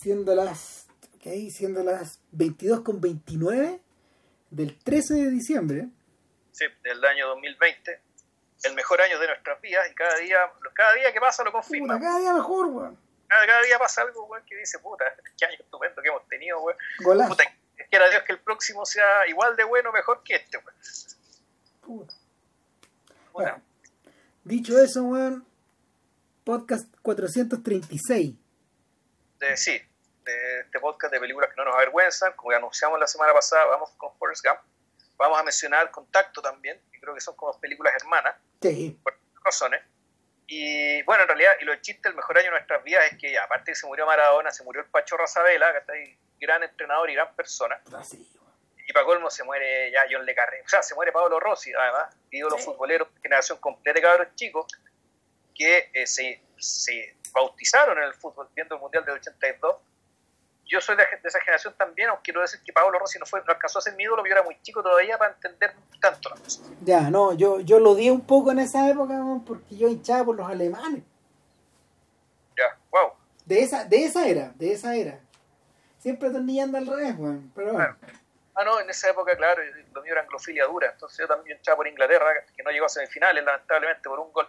siendo las, okay, siendo las 22 con 29 del 13 de diciembre. Sí, del año 2020. El mejor año de nuestras vidas y cada día, cada día que pasa lo confirma. Puta, cada día mejor, weón. Cada, cada, día pasa algo, weón, que dice, puta, qué año estupendo que hemos tenido, weón. Golazo. Puta, quiera Dios que el próximo sea igual de bueno mejor que este, weón. Puta. Bueno, dicho eso, weón, podcast 436. De, sí, de este podcast de películas que no nos avergüenzan, como ya anunciamos la semana pasada, vamos con Forrest Gump. Vamos a mencionar Contacto también, que creo que son como películas hermanas, sí. por razones. Y bueno, en realidad, y lo chiste, el mejor año de nuestras vidas es que, aparte de que se murió Maradona, se murió el Pacho Razabela, que está ahí, gran entrenador y gran persona. Así, y para colmo se muere ya John Le Carré. O sea, se muere Pablo Rossi, además, ídolo sí. futbolero, generación completa de cabros chicos que eh, se, se, bautizaron en el fútbol viendo el Mundial del 82. Yo soy de, de, esa generación también, aunque quiero decir que Pablo Rossi no, fue, no alcanzó a ser mi ídolo, yo era muy chico todavía para entender tanto la cosa. Ya, no, yo, yo lo di un poco en esa época porque yo hinchaba por los alemanes. Ya, wow. De esa, de esa era, de esa era. Siempre atornillando al revés, weón. Pero bueno. Claro. Ah, no, en esa época, claro, lo mío era anglofilia dura. Entonces yo también echaba por Inglaterra, que no llegó a semifinales, lamentablemente, por un gol.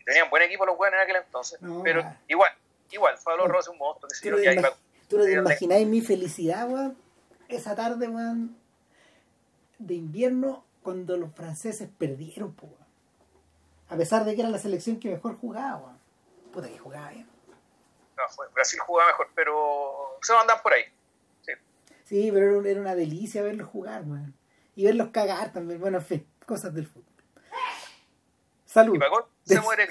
Y tenían buen equipo los buenos en aquel entonces. No, pero igual, igual, Pablo Rossi un monstruo. Que ¿Tú, no te, iba, ¿tú no te imagináis mi felicidad, weón? Esa tarde, weón, de invierno, cuando los franceses perdieron, po, weón. A pesar de que era la selección que mejor jugaba, weón. Puta que jugaba bien. No, fue, Brasil jugaba mejor, pero se andan por ahí. Sí, pero era una delicia verlos jugar, weón. Y verlos cagar también, bueno, en fin, cosas del fútbol. Salud. Y se muere,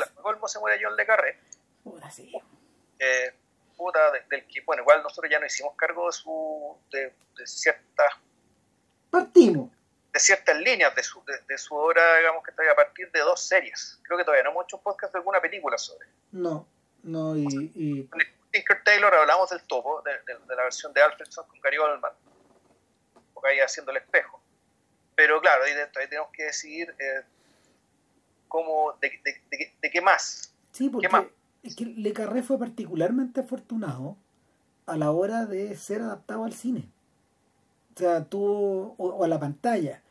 se muere John Le Carré. Puta, sí. Eh, puta, de, del que, bueno, igual nosotros ya no hicimos cargo de su, de, de ciertas... Partimos. De ciertas líneas de su, de, de, su obra, digamos, que está a partir de dos series. Creo que todavía no hemos hecho un podcast de alguna película sobre. No, no, y... y... Tinker Taylor hablamos del topo, de, de, de, la versión de Alfredson con Gary Oldman, porque ahí haciendo el espejo. Pero claro, ahí, ahí tenemos que decidir eh, cómo, de, de, qué más. Sí, porque ¿Qué más? Es que Le Carré fue particularmente afortunado a la hora de ser adaptado al cine. O sea, tuvo, o, o a la pantalla.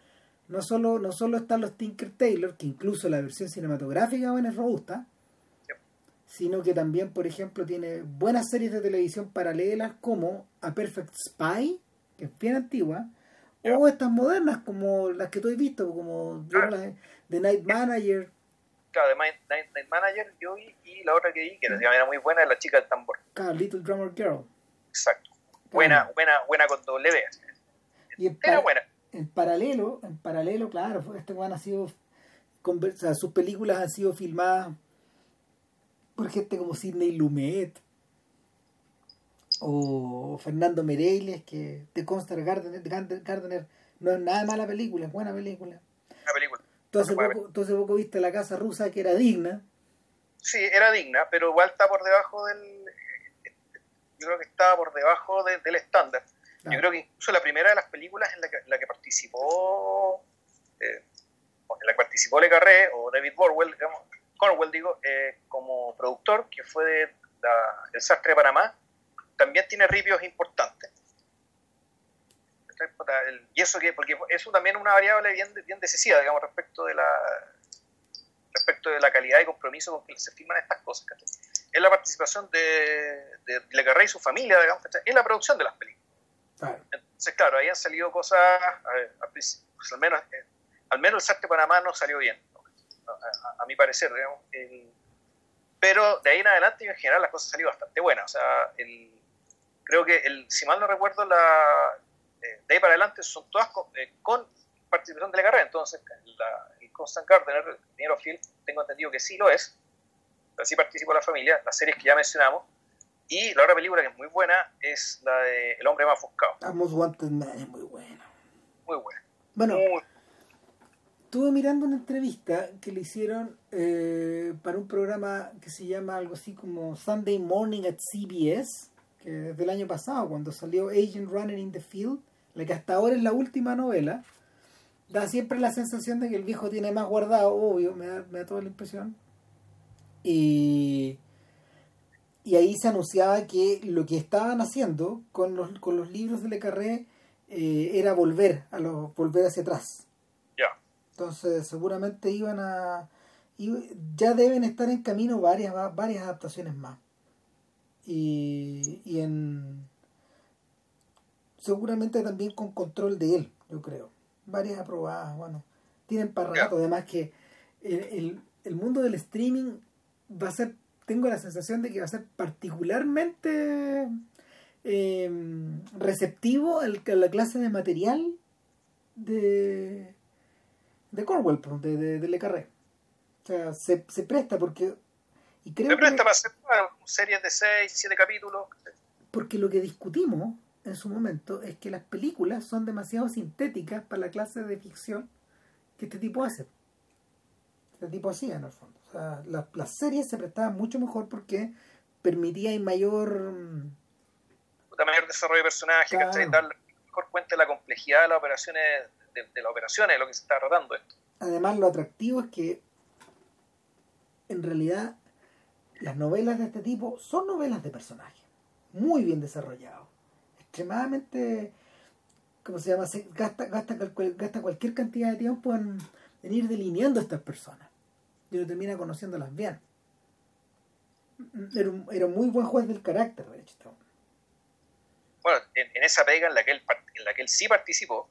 No solo, no solo están los Tinker Taylor, que incluso la versión cinematográfica bueno, es robusta, sino que también, por ejemplo, tiene buenas series de televisión paralelas como A Perfect Spy, que es bien antigua, o estas modernas como las que tú has visto, como The Night Manager. Claro, The Night, Night Manager yo vi, y la otra que vi, que mm. era muy buena, es La Chica del Tambor. Claro, Little Drummer Girl. Exacto. Buena, claro. buena, buena con doble B. Y en era buena. En paralelo, en paralelo, claro, este Juan ha sido, sea, sus películas han sido filmadas por gente como Sidney Lumet o Fernando Meirelles que de Constar Gardner, Gardner no es nada mala película, es buena película. Tú hace, poco, tú hace poco viste La Casa Rusa que era digna. Sí, era digna, pero igual está por debajo del... Yo creo que estaba por debajo de, del estándar. Ah. Yo creo que incluso la primera de las películas en la que, en la que participó... Eh, en la que participó Le Carré o David Borwell, digamos, Cornwell, digo, eh, como productor, que fue de la, El Sastre de Panamá, también tiene ripios importantes. Y eso que, porque eso también es una variable bien, bien decisiva, digamos, respecto de la respecto de la calidad y compromiso con que se firman estas cosas. ¿cachai? Es la participación de, de Le Carré y su familia, digamos, ¿cachai? en la producción de las películas. Claro. Entonces, claro, ahí han salido cosas, a ver, pues, al menos, eh, al menos el Sastre de Panamá no salió bien a, a, mi parecer, digamos. El, pero de ahí en adelante, en general, las cosas han salido bastante buenas. O sea, el, creo que, el, si mal no recuerdo, la, eh, de ahí para adelante son todas con, eh, con participación de la carrera. Entonces, la, el Constant Gardner, el dinero Phil, tengo entendido que sí lo es. Así participó la familia, las series que ya mencionamos. Y la otra película que es muy buena es la de El hombre más buscado. Most Wanted Man es muy buena. Muy buena. Bueno, muy estuve mirando una entrevista que le hicieron eh, para un programa que se llama algo así como Sunday Morning at CBS, que es del año pasado, cuando salió Agent Running in the Field, la que hasta ahora es la última novela. Da siempre la sensación de que el viejo tiene más guardado, obvio, me da, me da toda la impresión. Y y ahí se anunciaba que lo que estaban haciendo con los, con los libros de Le Carré eh, era volver a los, volver hacia atrás. Ya. Entonces seguramente iban a ya deben estar en camino varias varias adaptaciones más. Y, y en seguramente también con control de él, yo creo. Varias aprobadas, bueno, tienen para rato, además que el, el, el mundo del streaming va a ser tengo la sensación de que va a ser particularmente eh, receptivo a la clase de material de, de Cornwell, de, de, de Le Carré. O sea, se, se presta porque... Y creo se presta que, para hacer series de 6, 7 capítulos. Porque lo que discutimos en su momento es que las películas son demasiado sintéticas para la clase de ficción que este tipo hace. Este tipo hacía en el fondo. O sea, la, las series se prestaban mucho mejor porque permitía mayor mayor desarrollo de personaje, claro. dar mejor cuenta de la complejidad de las operaciones, de, de las operaciones, de lo que se está tratando esto. Además, lo atractivo es que en realidad las novelas de este tipo son novelas de personajes, muy bien desarrollados, extremadamente, ¿cómo se llama? Se gasta, gasta, gasta cualquier cantidad de tiempo en, en ir delineando a estas personas y uno termina conociéndolas bien. Era un, era un muy buen juez del carácter, de hecho bueno, en, en, esa pega en la que él, en la que él sí participó,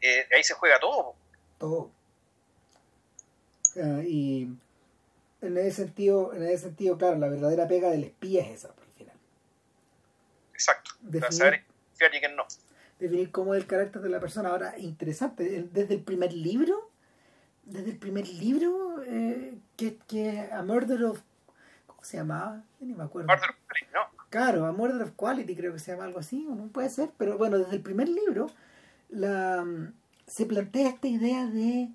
eh, ahí se juega todo. Todo. Uh, y en ese sentido, en ese sentido, claro, la verdadera pega del espía es esa. Exacto. Definir, saber y quién no. Definir cómo es el carácter de la persona. Ahora, interesante, desde el primer libro, desde el primer libro, eh, que, que A Murder of... ¿Cómo se llamaba? Yo ni me acuerdo. Murder of ¿no? Claro, A Murder of Quality creo que se llama algo así, o no puede ser, pero bueno, desde el primer libro la, se plantea esta idea de,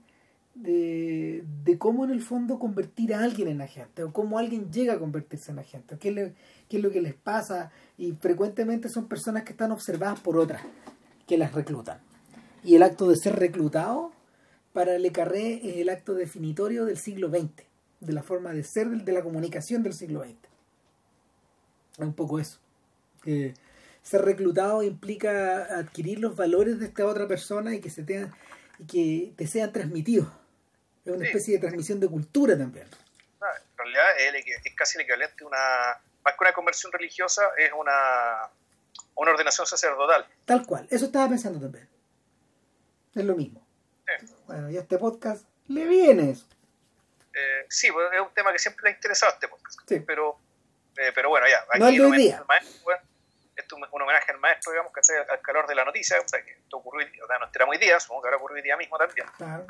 de, de cómo en el fondo convertir a alguien en agente, o cómo alguien llega a convertirse en agente, qué, le, qué es lo que les pasa, y frecuentemente son personas que están observadas por otras que las reclutan. Y el acto de ser reclutado para Le Carré es el acto definitorio del siglo XX, de la forma de ser de la comunicación del siglo XX un poco eso. Ser reclutado implica adquirir los valores de esta otra persona y que se te, y que te sean transmitidos. Es una sí. especie de transmisión de cultura también. en realidad es, es, casi el equivalente a una, más que una conversión religiosa, es una, una ordenación sacerdotal. Tal cual, eso estaba pensando también. Es lo mismo. Sí. Bueno, y a este podcast le viene eso. Eh, sí, pues, es un tema que siempre le ha interesado a este podcast. Sí. Pero eh, pero bueno, ya, aquí no el día. Maestro, bueno, esto es un homenaje al maestro, digamos, que al calor de la noticia, o sea, que esto ocurrió, o sea, no enteramos hoy día, supongo que ahora ocurrió hoy día mismo también. Claro.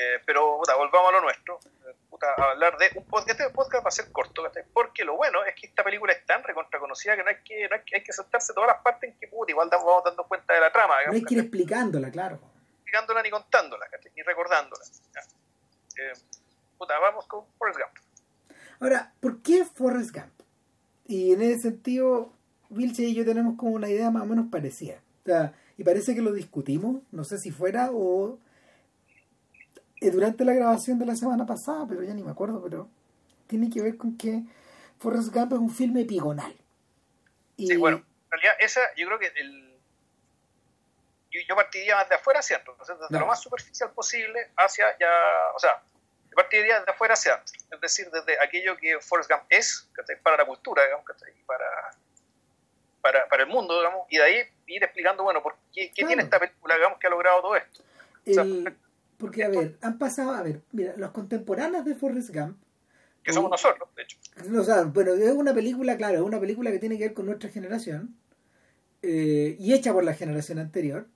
Eh, pero, puta, volvamos a lo nuestro, puta, a hablar de un podcast, este podcast va a ser corto, porque lo bueno es que esta película es tan recontra conocida que no hay que, no hay que, hay que saltarse todas las partes en que, puta, igual vamos dando cuenta de la trama. Digamos, no hay que ir explicándola, claro. Explicándola ni contándola, ni recordándola. Eh, puta, vamos con Forrest Gump. Ahora, ¿por qué Forrest Gump? Y en ese sentido, Vilche y yo tenemos como una idea más o menos parecida. O sea, y parece que lo discutimos, no sé si fuera o eh, durante la grabación de la semana pasada, pero ya ni me acuerdo, pero tiene que ver con que Forrest Gump es un filme epigonal. Y... Sí, bueno, en realidad esa, yo creo que el... yo, yo partiría más de afuera hacia adentro, desde no. lo más superficial posible hacia ya, o sea, yo partiría desde afuera hacia adentro, es decir, desde aquello que Forrest Gump es, para la cultura, digamos, para, para, para el mundo, digamos, y de ahí ir explicando, bueno, por qué, qué claro. tiene esta película, digamos, que ha logrado todo esto. O sea, porque, a ver, han pasado, a ver, mira, los contemporáneos de Forrest Gump, que somos nosotros, de hecho. O sea, bueno, es una película, claro, es una película que tiene que ver con nuestra generación eh, y hecha por la generación anterior.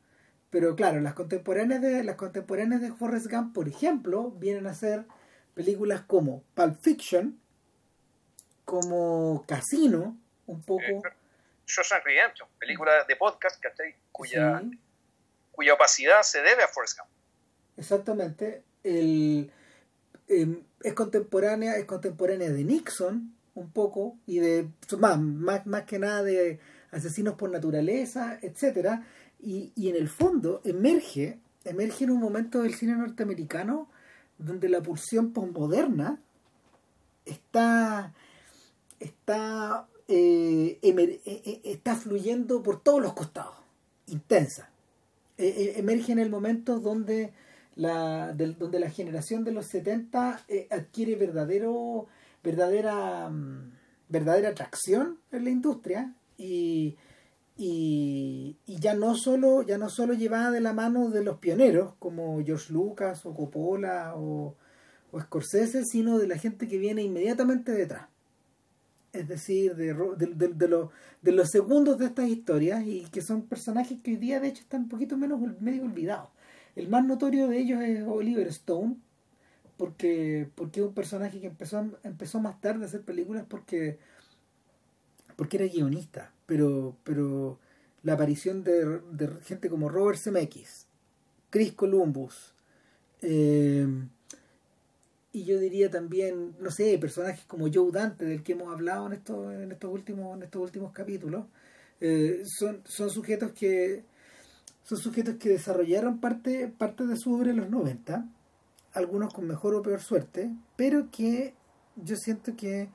Pero claro, las contemporáneas de las contemporáneas de Forrest Gump, por ejemplo, vienen a ser películas como Pulp Fiction, como Casino, un poco. Eh, Shawshank Redemption, película de podcast, ¿cachai? Cuya, sí. cuya opacidad se debe a Forrest Gump. Exactamente. El, eh, es contemporánea, es contemporánea de Nixon, un poco, y de más, más, más que nada de asesinos por naturaleza, etcétera y, y en el fondo emerge, emerge en un momento del cine norteamericano donde la pulsión postmoderna está, está eh, eh, eh, está fluyendo por todos los costados, intensa. Eh, emerge en el momento donde la, donde la generación de los 70 eh, adquiere verdadero, verdadera, mm, verdadera atracción en la industria y, y, ya no solo ya no solo llevada de la mano de los pioneros como George Lucas o Coppola o, Scorsese sino de la gente que viene inmediatamente detrás. Es decir de, de, de- de los, de los segundos de estas historias y que son personajes que hoy día de hecho están un poquito menos medio olvidados el más notorio de ellos es Oliver Stone porque porque es un personaje que empezó empezó más tarde a hacer películas porque porque era guionista, pero, pero la aparición de, gente como Robert Zemeckis, Chris Columbus, eh, y yo diría también, no sé, personajes como Joe Dante, del que hemos hablado en estos, en estos últimos, en estos últimos capítulos, eh, son, son sujetos que son sujetos que desarrollaron parte, parte de su obra en los 90, algunos con mejor o peor suerte, pero que yo siento que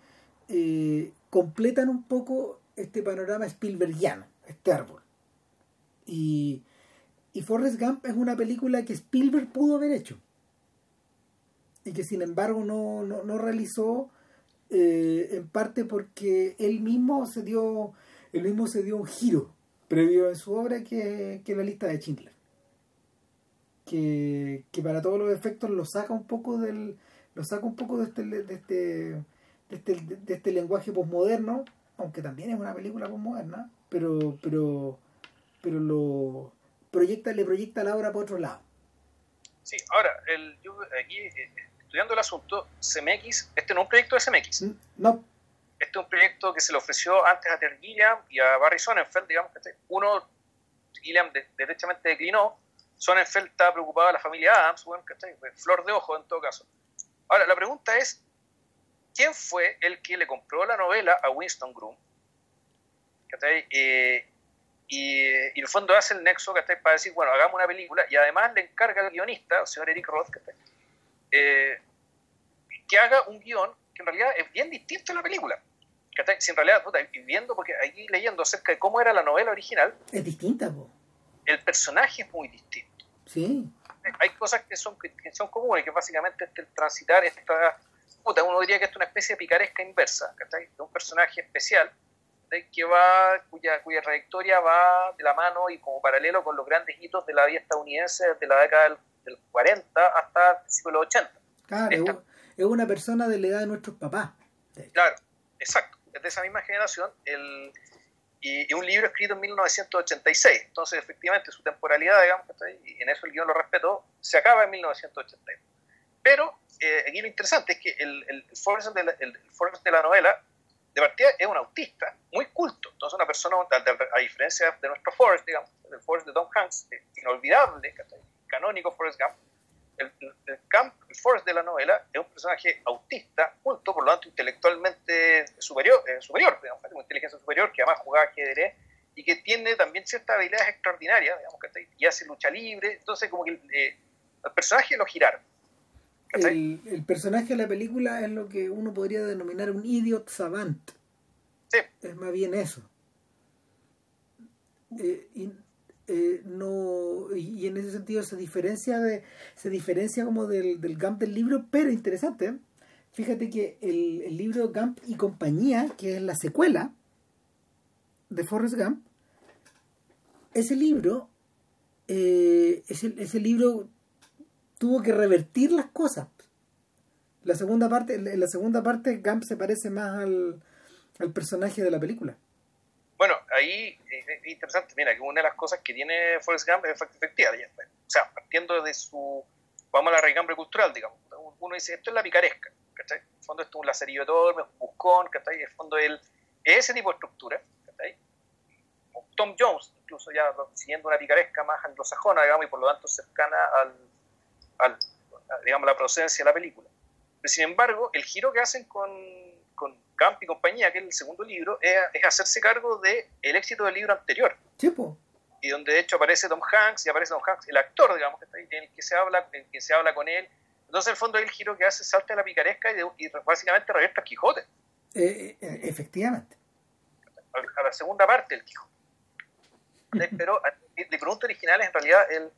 eh, completan un poco este panorama Spielbergiano, este árbol. Y, y Forrest Gump es una película que Spielberg pudo haber hecho y que sin embargo no, no, no realizó eh, en parte porque él mismo se dio él mismo se dio un giro previo en su obra que, que la lista de Schindler. Que, que para todos los efectos lo saca un poco del lo saca un poco de este de este, de este, de este lenguaje posmoderno aunque también es una película posmoderna pero pero pero lo proyecta le proyecta la obra por otro lado. Sí, ahora, el, yo aquí eh, estudiando el asunto, CMX, este no es un proyecto de CMX, no este es un proyecto que se le ofreció antes a Terry Gilliam y a Barry Sonnenfeld, digamos que uno, Gilliam de, derechamente declinó, Sonnenfeld estaba preocupado de la familia Adams, bueno, ¿cachai? flor de ojo en todo caso. Ahora, la pregunta es, ¿quién fue el que le compró la novela a Winston Groom? Eh, y, y, en el fondo hace el nexo ¿cachai? para decir, bueno, hagamos una película y además le encarga al guionista, el señor Eric Roth, eh, que haga un guion que en realidad es bien distinto a la película. Si en realidad, puta, y viendo, porque aquí leyendo acerca de cómo era la novela original, es distinta, po. el personaje es muy distinto. Sí. Hay cosas que son, que son comunes, que básicamente este, el transitar esta, puta, uno diría que es una especie de picaresca inversa, ¿cachai? De un personaje especial que va, cuya, cuya trayectoria va de la mano y como paralelo con los grandes hitos de la vida estadounidense desde la década del, del 40 hasta el los 80. Claro, Esta, es una persona de la edad de nuestros papás. Claro, exacto, es de esa misma generación. El, y, y, un libro escrito en 1986. Entonces, efectivamente, su temporalidad, digamos, y en eso el guion lo respetó, se acaba en 1982. Pero eh, aquí lo interesante es que el, el, Forrest de la, el, Forrest de la novela de partida es un autista muy culto. Entonces, una persona, a, a diferencia de nuestro Forrest, digamos, del Forrest de Tom Hanks, inolvidable, canónico Forrest Gump, el, Camp, el Forrest de la novela es un personaje autista, culto, por lo tanto, intelectualmente superior, eh, superior digamos, una inteligencia superior, que además jugaba ajedrez y que tiene también ciertas habilidades extraordinarias, digamos, y hace lucha libre. Entonces, como que eh, el personaje lo giraron. El, el, personaje de la película es lo que uno podría denominar un idiot savant. Sí. Es más bien eso. Eh, y, eh, no, y, en ese sentido se diferencia de se diferencia como del, del Gump del libro, pero interesante. Fíjate que el, el, libro Gump y compañía, que es la secuela de Forrest Gump, ese libro, eh, ese, ese libro tuvo que revertir las cosas. La segunda parte, en la segunda parte, Gump se parece más al, al personaje de la película. Bueno, ahí es interesante, mira, que una de las cosas que tiene Forrest Gump es efectiva. O sea, partiendo de su, vamos a la raigambre cultural, digamos. Uno dice, esto es la picaresca, ¿cachai? En el fondo esto es un lacerillo de torme, un buscón, ¿cachai? En el fondo el, ese tipo de estructura. Tom Jones, incluso ya siguiendo una picaresca más anglosajona, digamos, y por lo tanto cercana al, al, digamos, la procedencia de la película. Pero sin embargo, el giro que hacen con, Camp y compañía, que es el segundo libro, es, es hacerse cargo del el éxito del libro anterior. Tipo. Y donde de hecho aparece Tom Hanks, y aparece Tom Hanks, el actor, digamos, que está ahí, en el que se habla, en el que se habla con él. Entonces, en el fondo, el giro que hace salta de la picaresca y, de, y básicamente revierte a Quijote. Eh, eh, efectivamente. la segunda parte del Quijote. Pero de pregunta original en realidad el,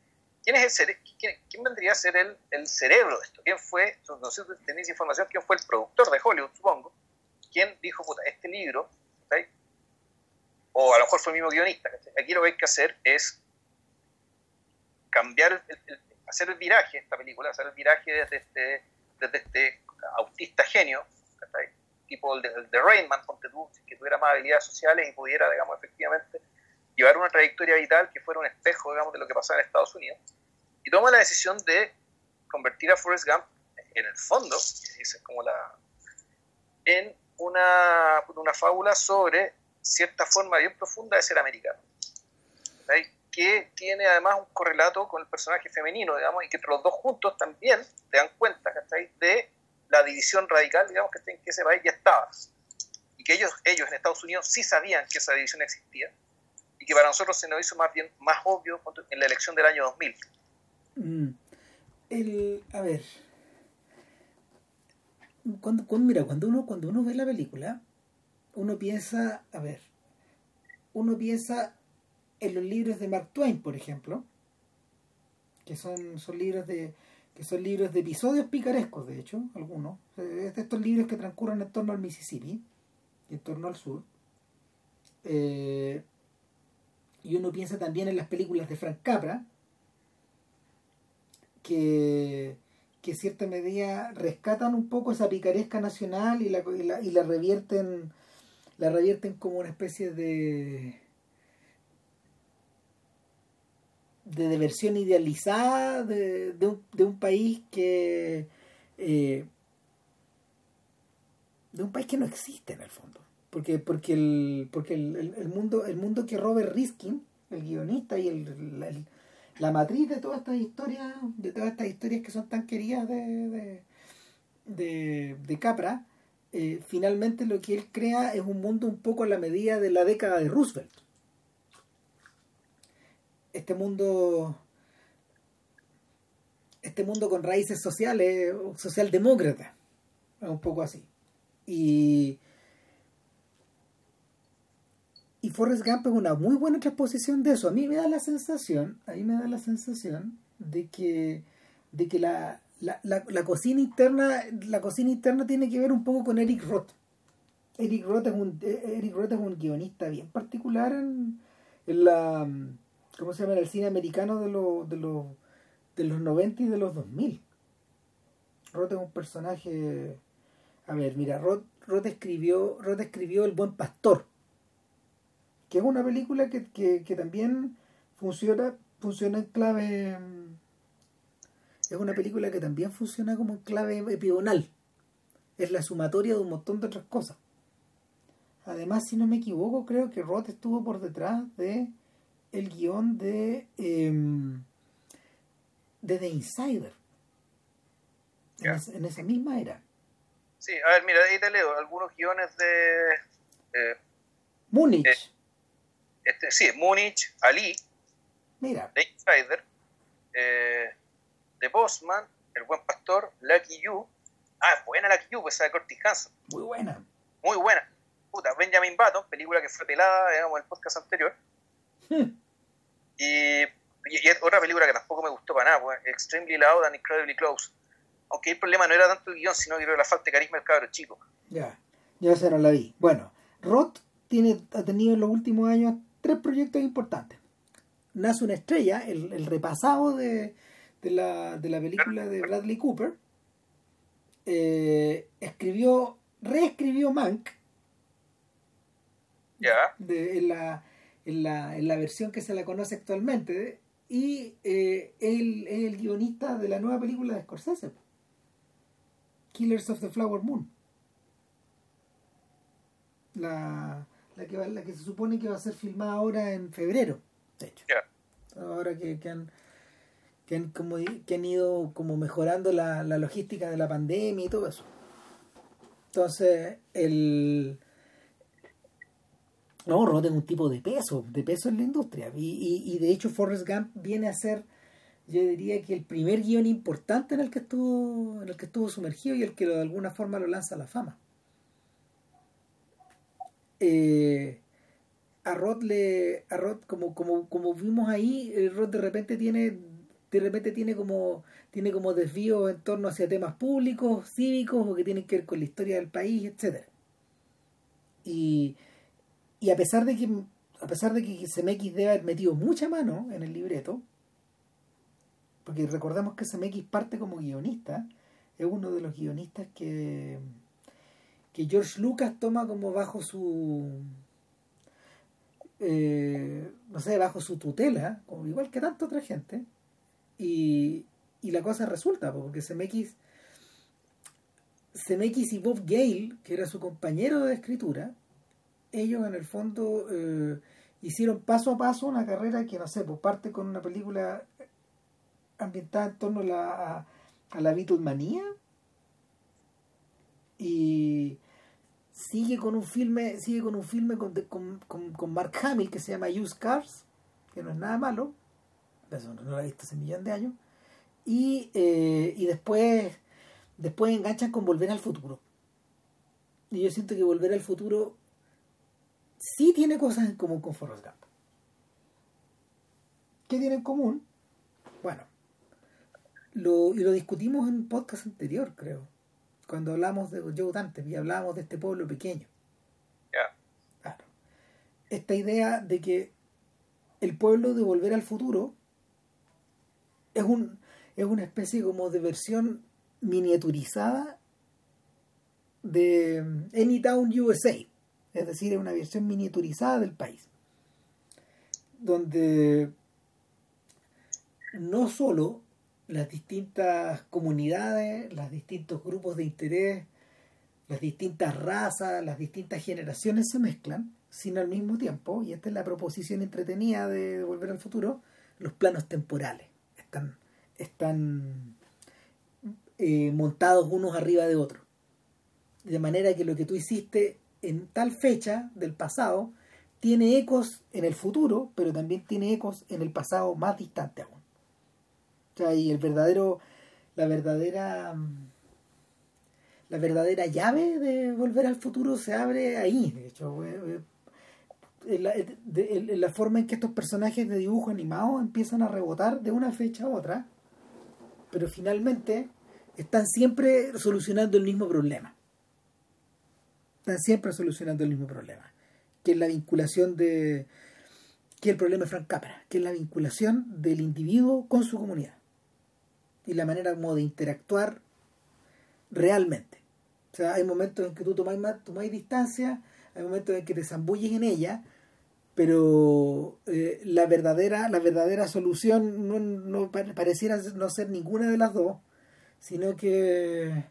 ¿quién, es el quién, quién, vendría a ser el, el, cerebro de esto? ¿Quién fue, no sé si tenéis información, quién fue el productor de Hollywood, supongo? ¿Quién dijo, puta, este libro, o a lo mejor fue el mismo guionista, aquí lo que hay que hacer es cambiar, el, hacer el viraje esta película, hacer el viraje desde este, desde este autista genio, tipo el de, el de Rainman, que tuviera más habilidades sociales y pudiera, digamos, efectivamente llevar una trayectoria vital que fuera un espejo, digamos, de lo que pasaba en Estados Unidos, y toma la decisión de convertir a Forrest Gump, en el fondo, es como la, en una, una fábula sobre cierta forma bien profunda de ser americano, que tiene además un correlato con el personaje femenino, digamos, y que los dos juntos también te dan cuenta de la división radical, digamos, que en ese país ya estaba. Y que ellos, ellos en Estados Unidos sí sabían que esa división existía, y que para nosotros se nos hizo más bien más obvio en la elección del año 2000. Mm. El, a ver, cuando, cuando, mira, cuando uno, cuando uno ve la película, uno piensa, a ver, uno piensa en los libros de Mark Twain, por ejemplo, que son, son libros de que son libros de episodios picarescos, de hecho, algunos, es de estos libros que transcurren en torno al Mississippi, en torno al sur. Eh, y uno piensa también en las películas de Frank Capra, que, que en cierta medida rescatan un poco esa picaresca nacional y la, y la, y la revierten la revierten como una especie de de versión idealizada de, de, un, de un país que eh, de un país que no existe en el fondo. Porque porque el porque el, el mundo el mundo que Robert Riskin el guionista y el, el, la matriz de todas estas historias de todas estas historias que son tan queridas de de, de, de Capra eh, finalmente lo que él crea es un mundo un poco a la medida de la década de Roosevelt. Este mundo este mundo con raíces sociales socialdemócratas un poco así. Y y Forrest Gump es una muy buena transposición de eso a mí me da la sensación a mí me da la sensación de que de que la, la, la, cocina interna la cocina interna tiene que ver un poco con Eric Roth Eric Roth es un Eric Roth es un guionista bien particular en, la ¿cómo se llama? El cine americano de, lo, de, lo, de los 90 y de los 2000. Roth es un personaje... A ver, mira, Roth, Roth, escribió, Roth escribió El Buen Pastor, que es una película que, que, que también funciona, funciona en clave... Es una película que también funciona como en clave epigonal. Es la sumatoria de un montón de otras cosas. Además, si no me equivoco, creo que Roth estuvo por detrás de el guion de, eh, de The Insider. En, esa, en, esa misma era. Sí, a ver, mira, ahí te leo algunos guiones de... Eh, Múnich. Eh, este, sí, Múnich, Ali. Mira. The Insider. Eh, The Bossman, El Buen Pastor, Lucky You. Ah, buena Lucky You, pues esa de Curtis Hanson. Muy buena. Muy buena. Puta, Benjamin Button, película que fue pelada, digamos, en el podcast anterior. Hmm. Y, y, otra película que tampoco me gustó para nada, pues, Extremely Loud and Incredibly Close. Aunque el problema no era tanto el guion, sino que era la falta de carisma del cabro chico. Ya, ya se no la vi. Bueno, Roth tiene, ha tenido en los últimos años tres proyectos importantes. Nace una estrella, el, el repasado de, de, la, de la película de Bradley Cooper. Eh, escribió, reescribió Mank. Ya. En la en la, en la versión que se la conoce actualmente. Y eh, él es el guionista de la nueva película de Scorsese, Killers of the Flower Moon. La, la, que, va, la que se supone que va a ser filmada ahora en febrero, de hecho. Yeah. Ahora que, que, han, que, han, como, que han ido como mejorando la, la logística de la pandemia y todo eso. Entonces, el no, es un tipo de peso, de peso en la industria. Y, y, y, de hecho Forrest Gump viene a ser, yo diría que el primer guion importante en el que estuvo, en el que estuvo sumergido y el que de alguna forma lo lanza a la fama. Eh, a Rod le a Rod como como como vimos ahí eh, Rod de repente tiene de repente tiene como tiene como desvío en torno hacia temas públicos cívicos o que tienen que ver con la historia del país etcétera. Y, y a pesar de que a pesar de que CMX debe haber metido mucha mano en el libreto porque recordemos que CMX parte como guionista es uno de los guionistas que que George Lucas toma como bajo su eh, no sé, bajo su tutela, como igual que tanta otra gente, y, y la cosa resulta, porque CMX, CMX y Bob Gale, que era su compañero de escritura, ellos en el fondo eh, hicieron paso a paso una carrera que, no sé, pues parte con una película ambientada en torno a la, a, a la Beatlemanía, y sigue con un filme sigue con un filme con, con, con, Mark Hamill que se llama Used Cars que no es nada malo eso no lo he visto hace un millón de años y, eh, y después después enganchan con Volver al Futuro. Y yo siento que Volver al Futuro sí tiene cosas en común con Forrest Gump. ¿qué tiene en común? bueno lo, y lo discutimos en un podcast anterior creo cuando hablamos de Joe Dante y hablábamos de este pueblo pequeño. Claro. Esta idea de que el pueblo de Volver al Futuro es, un, es una especie como de versión miniaturizada de Anytown USA. Es decir, es una versión miniaturizada del país. Donde no solo las distintas comunidades, los distintos grupos de interés, las distintas razas, las distintas generaciones se mezclan, sino al mismo tiempo, y esta es la proposición entretenida de Volver al Futuro, los planos temporales están, están eh, montados unos arriba de otros. De manera que lo que tú hiciste en tal fecha del pasado tiene ecos en el futuro, pero también tiene ecos en el pasado más distante aún y el verdadero, la verdadera, la verdadera llave de volver al futuro se abre ahí, de hecho, en la, la, forma en que estos personajes de dibujo animado empiezan a rebotar de una fecha a otra, pero finalmente están siempre solucionando el mismo problema. Están siempre solucionando el mismo problema, que es la vinculación de, que el problema de Frank Capra, que es la vinculación del individuo con su comunidad y la manera como de interactuar realmente. O sea, hay momentos en que tú tomáis, tomáis distancia, hay momentos en que te zambulles en ella, pero eh, la verdadera la verdadera solución no, pareciera no ser ninguna de las dos, sino que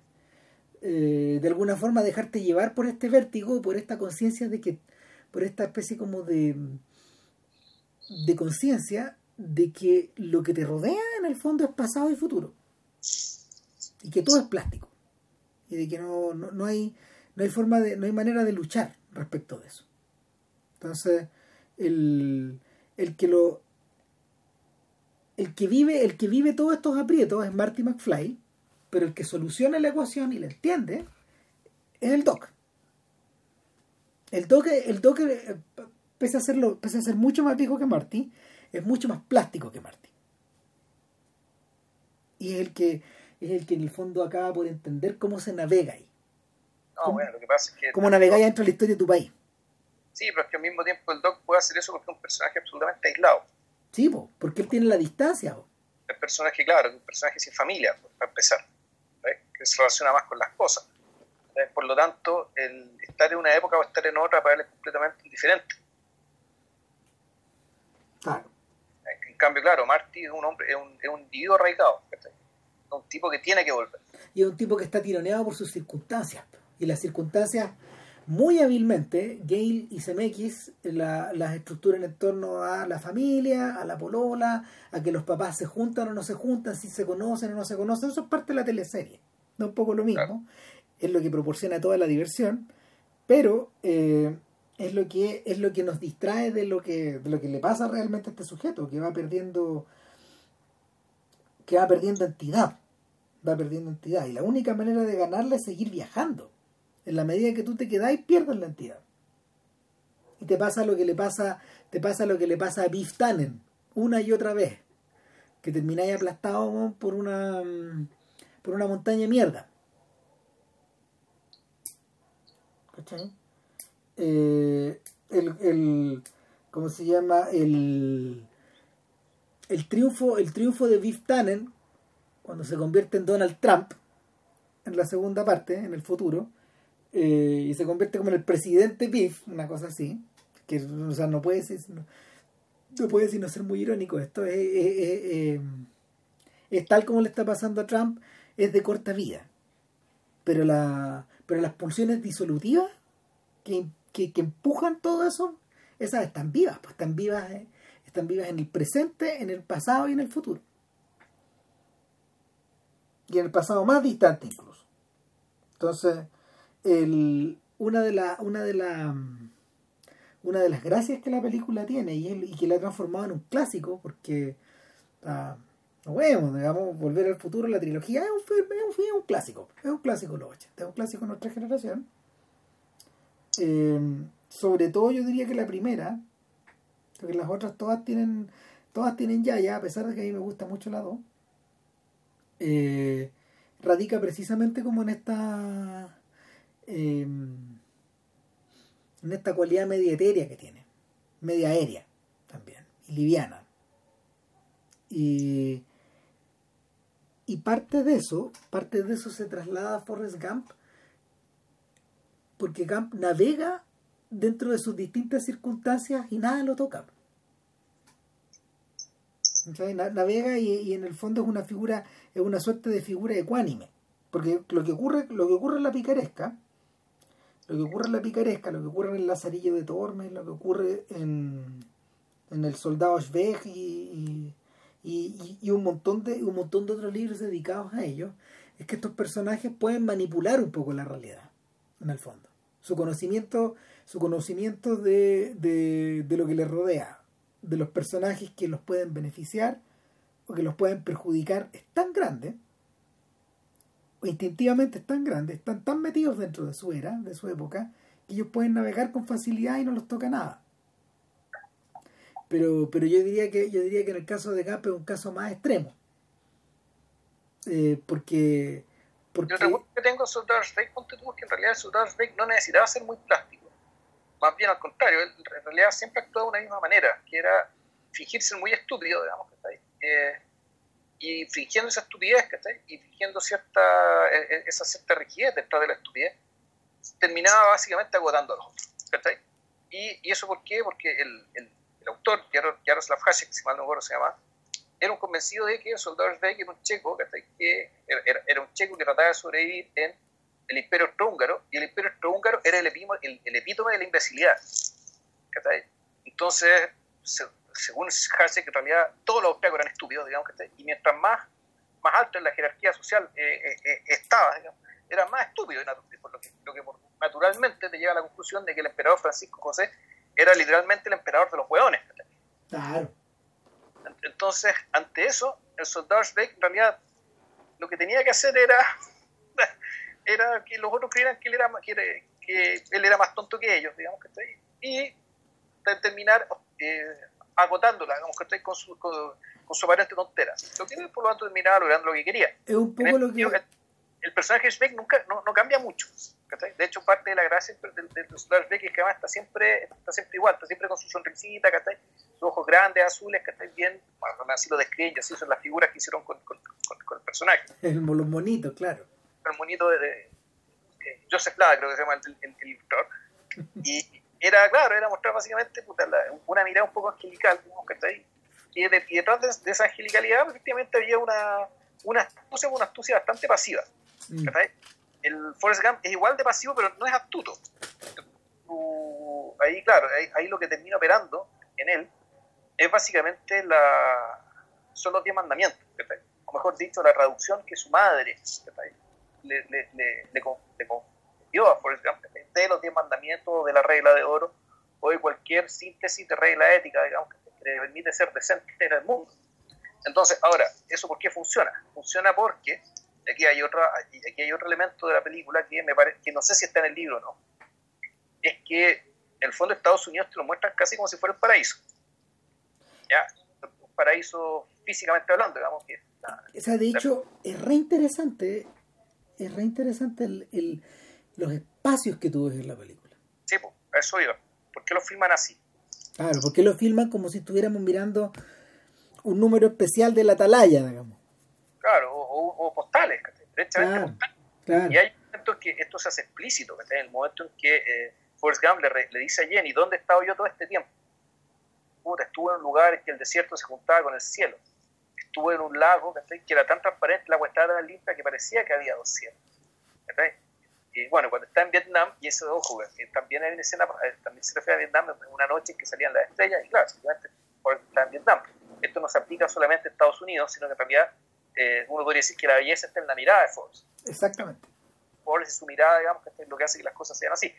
eh, de alguna forma dejarte llevar por este vértigo, por esta conciencia de que, por esta especie como de, de conciencia de que lo que te rodea en el fondo es pasado y futuro. Y que todo es plástico. Y de que no, no, hay, no hay forma de, no hay manera de luchar respecto de eso. Entonces, el, el que lo el que vive, el que vive todos estos aprietos es Marty McFly, pero el que soluciona la ecuación y la entiende es el Doc. El Doc, el Doc eh, pese a, serlo, pese a ser mucho más viejo que Marty, es mucho más plástico que Marty. Y es el que es el que en el fondo acaba por entender cómo se navega ahí. No, bueno, lo que pasa es que... Cómo navegáis dentro de la historia de tu país. Sí, pero es que al mismo tiempo el Doc puede hacer eso porque es un personaje absolutamente aislado. Sí, porque él tiene la distancia. El personaje, claro, un personaje sin familia, para empezar, que se relaciona más con las cosas. Por lo tanto, el estar en una época o estar en otra para él es completamente indiferente. Claro cambio, claro, Marty es un hombre, es un, es un individuo arraigado, es un tipo que tiene que volver. Y es un tipo que está tironeado por sus circunstancias. Y las circunstancias, muy hábilmente, Gale y CMX las estructuran en torno a la familia, a la polola, a que los papás se juntan o no se juntan, si se conocen o no se conocen. Eso es parte de la teleserie. No un poco lo mismo. Es lo que proporciona toda la diversión. Pero eh, es lo que es lo que nos distrae de lo que de lo que le pasa realmente a este sujeto que va perdiendo que va perdiendo entidad va perdiendo entidad y la única manera de ganarle es seguir viajando en la medida que tú te quedáis pierdes la entidad y te pasa lo que le pasa, te pasa lo que le pasa a Biff Tannen, una y otra vez, que termináis aplastado por una mm, por una montaña de mierda. ¿Cachai? Eh, el, el, ¿cómo se llama? El, el triunfo, el triunfo de Biff Tannen, cuando se convierte en Donald Trump, en la segunda parte, en el futuro, eh, y se convierte como en el presidente Biff, una cosa así, que o sea, no puede no, sino ser muy irónico, esto es, es, es, tal como le está pasando a Trump, es de corta vida, pero, la, pero las pulsiones disolutivas que, que, que empujan todo eso, esas están vivas, pues están vivas, eh, están vivas en el presente, en el pasado y en el futuro. Y en el pasado más distante incluso. Entonces, el, una de las una de la una de las gracias que la película tiene y, que la ha transformado en un clásico porque uh, no vemos digamos volver al futuro la trilogía es un clásico es un clásico los 80 es un clásico de nuestra generación eh, sobre todo yo diría que la primera porque las otras todas tienen todas tienen ya ya a pesar de que a mí me gusta mucho la 2 eh, radica precisamente como en esta Em, en esta cualidad media etérea que tiene, media aérea también, y liviana. Y, y parte de eso, parte de eso se traslada a Forrest Gump, porque Gump navega dentro de sus distintas circunstancias y nada lo toca. Navega y, en el fondo es una figura, es una suerte de figura ecuánime. Porque lo que ocurre, lo que ocurre en la picaresca lo que ocurre en la picaresca, lo que ocurre en el Lazarillo de Tormes, lo que ocurre en, en el Soldado Schweig y, y, y, un montón de un montón de otros libros dedicados a ellos, es que estos personajes pueden manipular un poco la realidad, en el fondo. Su conocimiento, su conocimiento de, de, de lo que les rodea, de los personajes que los pueden beneficiar o que los pueden perjudicar, es tan grande instintivamente están grandes, están tan metidos dentro de su era, de su época, que ellos pueden navegar con facilidad y no los toca nada. Pero, pero yo diría que yo diría que en el caso de Gap es un caso más extremo. Eh, porque, porque... Yo que tengo Soldado Snake, ponte tú, que en realidad Soldado Snake no necesitaba ser muy plástico. Más bien al contrario, él en realidad siempre actuó de una misma manera, que era fingirse muy estúpido, digamos, que está ahí. Eh, y fingiendo esa estupidez, ¿cachai? Y fingiendo cierta, e, e, esa cierta rigidez detrás de la estupidez, terminaba básicamente agotando a los otros, ¿cachai? Y, y eso por qué? Porque el, el, el autor, Jaroslav Hasek, si mal no recuerdo se llama, era un convencido de que el soldado Schweik era un checo. Que era, era, un checo que trataba de sobrevivir en el imperio austrohúngaro, y el imperio austrohúngaro era el, el, el epítome de la imbecilidad. Entonces, se, según Hasek, en realidad todos los austriacos eran estúpidos, digamos, y mientras más, más alto en la jerarquía social eh, eh, eh estaba, digamos, era más estúpido, por lo que, lo que naturalmente te lleva a la conclusión de que el emperador Francisco José era literalmente el emperador de los hueones. Claro. Entonces, ante eso, el soldado Schweik en realidad lo que tenía que hacer era, era que los otros creyeran que él era, que, que él era más tonto que ellos, digamos, que y terminar eh, agotándola, digamos que estoy con su, con, su aparente tontera. Lo que por lo tanto terminaba logrando lo que quería. Es un poco lo que... El, personaje de Schweik nunca, no, no, cambia mucho. De hecho, parte de la gracia del, personaje Schweik es que además está siempre, está siempre igual, está siempre con su sonrisita, sus ojos grandes, azules, que están bien, bueno, así lo describen y así son las figuras que hicieron con, con, con, el personaje. El, los monitos, claro. El monito de, de, de Joseph Lada, creo que se llama el, el, el ilustrador. Y, era, claro, era mostrar básicamente una mirada un poco angelical, que está ahí. Y, detrás de, esa angelicalidad, efectivamente, había una, una astucia, una astucia bastante pasiva. El Forrest Gump es igual de pasivo, pero no es astuto. ahí, claro, ahí, lo que termina operando en él es básicamente la, son los diez mandamientos, o mejor dicho, la traducción que su madre le, le, le, le, dio a Forrest Gump de los diez mandamientos, de la regla de oro, o de cualquier síntesis de regla ética, digamos, que te permite ser decente en el mundo. Entonces, ahora, ¿eso por qué funciona? Funciona porque, aquí hay, otro, aquí hay otro elemento de la película que, me parece, que no sé si está en el libro o no, es que en el fondo Estados Unidos te lo muestran casi como si fuera un paraíso. ¿Ya? Un paraíso físicamente hablando, digamos. Que o sea, de hecho, es re interesante, es re interesante el, los espacios que tú ves en la película. Sí, pues, eso iba. ¿Por qué lo filman así? Claro, porque lo filman como si estuviéramos mirando un número especial de la atalaya, digamos. Claro, o, postales, derechamente postales. Y hay momentos que esto se hace explícito, en el momento en que eh, Forrest Gump le, dice a Jenny, ¿dónde he estado yo todo este tiempo? Puta, estuve en un lugar en que el desierto se juntaba con el cielo. Estuve en un lago que era tan transparente, la agua estaba tan limpia que parecía que había dos cielos. Y bueno, cuando está en Vietnam, y eso, ojo, también hay una escena, eh, también se refiere a Vietnam, una noche en que salían las estrellas, y claro, está en Vietnam. Esto no se aplica solamente a Estados Unidos, sino que en realidad eh, uno podría decir que la belleza está en la mirada de Forrest. Exactamente. Forrest es su mirada, digamos, que es lo que hace que las cosas sean así.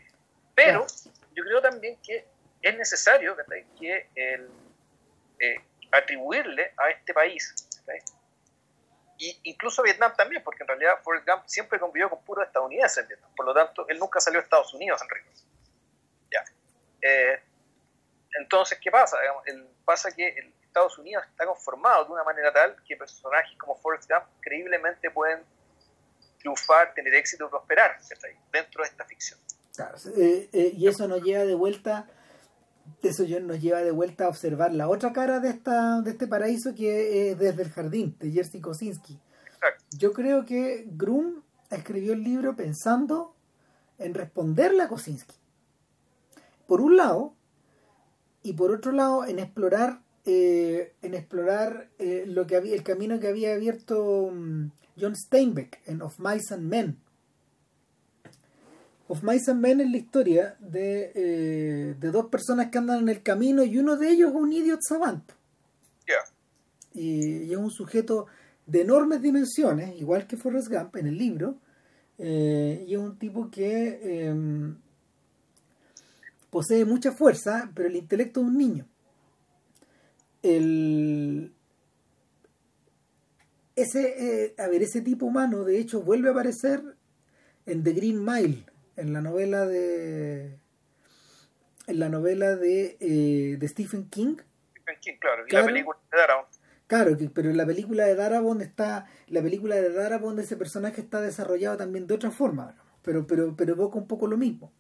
Pero yo creo también que es necesario que el, eh, atribuirle a este país, y incluso a Vietnam también, porque en realidad Forrest Gump siempre convivió con puros estadounidenses en Vietnam, por lo tanto, él nunca salió a Estados Unidos en realidad. Ya. Eh, entonces, ¿qué pasa? el, pasa que el Estados Unidos está conformado de una manera tal que personajes como Forrest Gump creíblemente pueden triunfar, tener éxito y prosperar dentro de esta ficción. Claro, eh, eh, y eso nos lleva de vuelta eso nos lleva de vuelta a observar la otra cara de esta de este paraíso que es desde el jardín de Jerzy Kosinski. Yo creo que Grum escribió el libro pensando en responderle a Kosinski. Por un lado, y por otro lado, en explorar eh, en explorar eh, lo que había, el camino que había abierto mm, John Steinbeck en Of Mice and Men Of Mice and Men es la historia eh, de, dos personas que andan en el camino y uno de ellos es un idiot savant. Y, es un sujeto de enormes dimensiones, igual que Forrest Gump en el libro, y es un tipo que em, posee mucha fuerza, pero el intelecto de un niño. El, ese, eh, a ver, ese tipo humano, de hecho, vuelve a aparecer en The Green Mile, en la novela de en la novela de, eh, de Stephen King. Stephen King, claro, y la película de Darabont. Claro, pero en la película de Darabont está, la película de Darabont ese personaje está desarrollado también de otra forma, pero, pero, pero evoca un poco lo mismo.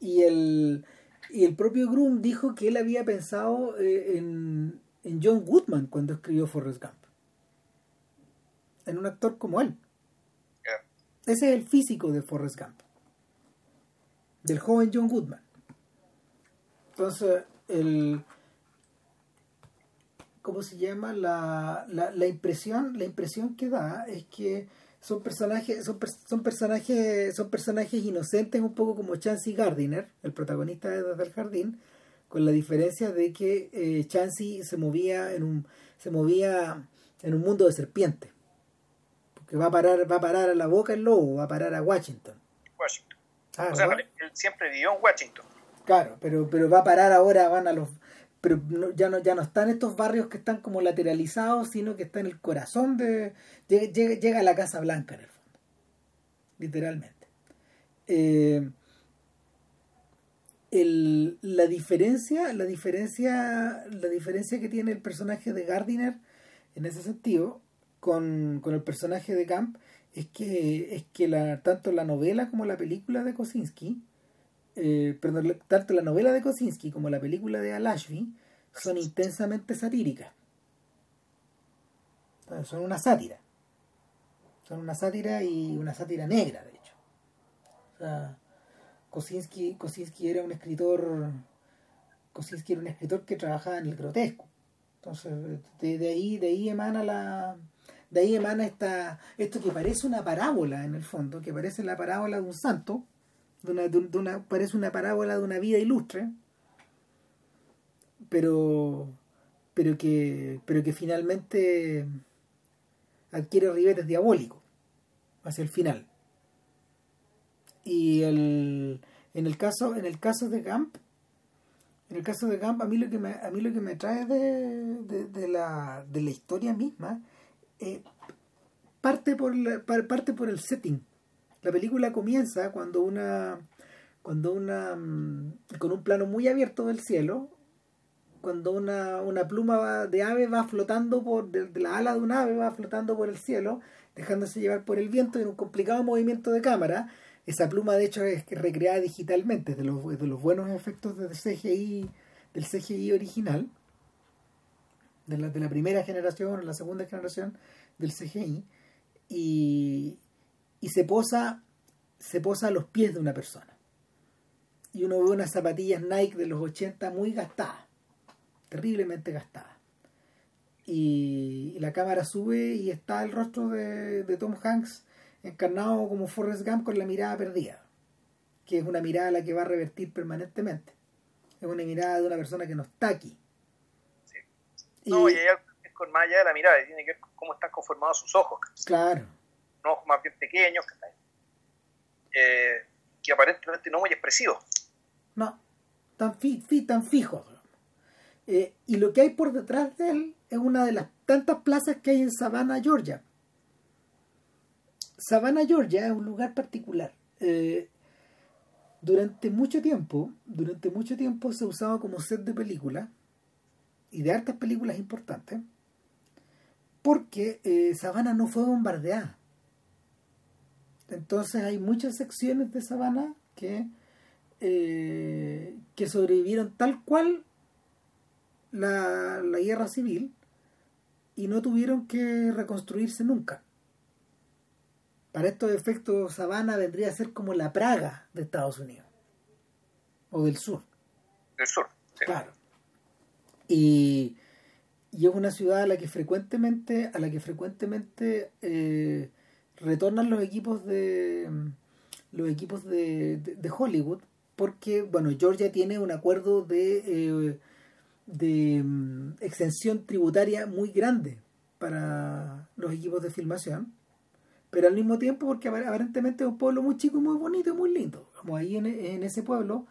Y el, y el propio Groom dijo que él había pensado eh, en, en John Goodman cuando escribió Forrest Gump. En un actor como él. Ese es el físico de Forrest Gump del joven John Goodman. Entonces, el ¿cómo se llama? La, la, impresión, la impresión que da es que son personajes, son, son personajes, son personajes inocentes, un poco como Chansey Gardiner, el protagonista de Desde el Jardín, con la diferencia de que eh, Chansey se movía en un, se movía en un mundo de serpientes. Porque va a parar, va a parar a la boca el lobo, va a parar a Washington. Washington. Ah, o sea, él siempre vivió en Washington. Claro, pero, pero va a parar ahora, van a los... Pero ya, no, ya no están estos barrios que están como lateralizados, sino que está en el corazón de... Llega, llega a la Casa Blanca en el fondo. Literalmente. Eh, el, la diferencia la diferencia la diferencia que tiene el personaje de Gardiner en ese sentido con, con el personaje de Camp es que, es que la, tanto la novela como la película de Kosinski, eh, perdón, tanto la novela de Kosinski como la película de Alashvi son intensamente satíricas. Son una sátira. Son una sátira y una sátira negra, de hecho. O sea, Kosinski, Kosinski era un escritor. Kosinski era un escritor que trabajaba en el grotesco. Entonces, de ahí, de ahí emana la, de ahí emana esta, esto que parece una parábola en el fondo, que parece la parábola de un santo, de una, de una, parece una parábola de una vida ilustre, pero, pero, que, pero que finalmente adquiere ribetes diabólicos hacia el final. Y el, en el caso, en el caso de Gamp, en el caso de Gamp, a mí lo que me, a mí lo que me trae de, de, la, de la historia misma eh, parte, por parte por el setting. La película comienza cuando una cuando una mm, con un plano muy abierto del cielo cuando una, una pluma de ave va flotando por de, la ala de un ave va flotando por el cielo dejándose llevar por el viento en un complicado movimiento de cámara. Esa pluma de hecho es recreada digitalmente de los, de los buenos efectos del CGI del CGI original de la, de la primera generación o la segunda generación del CGI y, y se posa se posa a los pies de una persona y uno ve unas zapatillas Nike de los 80 muy gastadas, terriblemente gastadas. Y, la cámara sube y está el rostro de, Tom Hanks encarnado como Forrest Gump con la mirada perdida, que es una mirada a la que va a revertir permanentemente. Es una mirada de una persona que no está aquí. No, y hay algo con más allá de la mirada, tiene que ver cómo están conformados sus ojos. Claro. Más bien pequeños, eh, que aparentemente no muy expresivos. No, tan, fi, tan fijos. Eh, y lo que hay por detrás de él es una de las tantas plazas que hay en Savannah, Georgia. Savannah, Georgia es un lugar particular. Eh, durante mucho tiempo, durante mucho tiempo se usaba como set de películas y de hartas películas importantes porque Savannah no fue bombardeada. Entonces hay muchas secciones de Savannah que eh, que sobrevivieron tal cual la, la guerra civil y no tuvieron que reconstruirse nunca. Para estos efectos, Sabana vendría a ser como la Praga de Estados Unidos o del sur. Del sur, claro. Y, y, es una ciudad a la que frecuentemente, a la que frecuentemente eh, retornan los equipos de los equipos de, de Hollywood porque, bueno, Georgia tiene un acuerdo de, eh, de mm, exención tributaria muy grande para los equipos de filmación, pero al mismo tiempo porque aparentemente es un pueblo muy chico y muy bonito y muy lindo. Como ahí en, ese pueblo,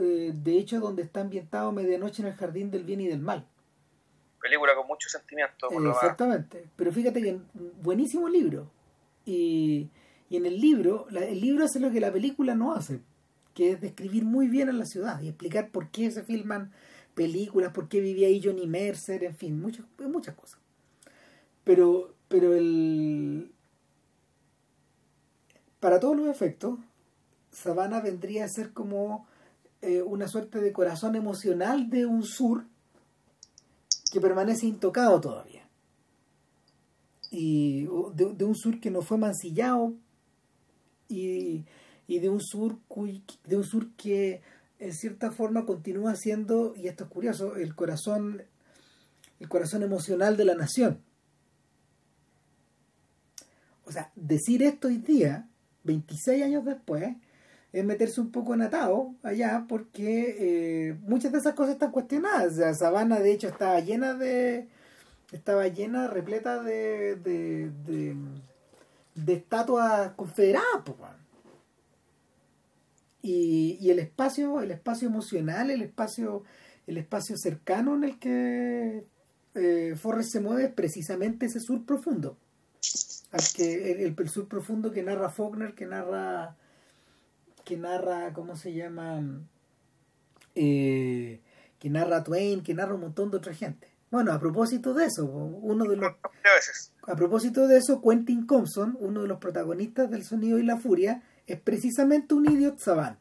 eh, de hecho, donde está ambientado Medianoche en el Jardín del Bien y del Mal. Película con mucho sentimiento. exactamente, pero fíjate que buenísimo libro. Y, y en el libro, el libro hace lo que la película no hace que es describir muy bien a la ciudad y explicar por qué se filman películas, por qué vivía ahí Johnny Mercer, en fin, muchas, muchas cosas. Pero, pero el... Para todos los efectos, Savannah vendría a ser como eh, una suerte de corazón emocional de un sur que permanece intocado todavía. Y de un sur que no fue mancillado y y de un sur de un sur que en cierta forma continúa siendo y esto es curioso el corazón el corazón emocional de la nación. O sea decir esto hoy día 26 años después es meterse un poco en atado allá porque eh, muchas de esas cosas están cuestionadas. La sabana de hecho estaba llena de estaba llena repleta de de, de, estatuas confederadas pues, y, y el espacio el espacio emocional el espacio el espacio cercano en el que eh, Forrest se mueve es precisamente ese sur profundo. Al que el, sur profundo que narra Faulkner que narra que narra cómo se llama eh, que narra Twain que narra un montón de otra gente bueno a propósito de eso uno de los a propósito de eso Quentin Compson uno de los protagonistas del sonido y la furia es precisamente un idiot savant.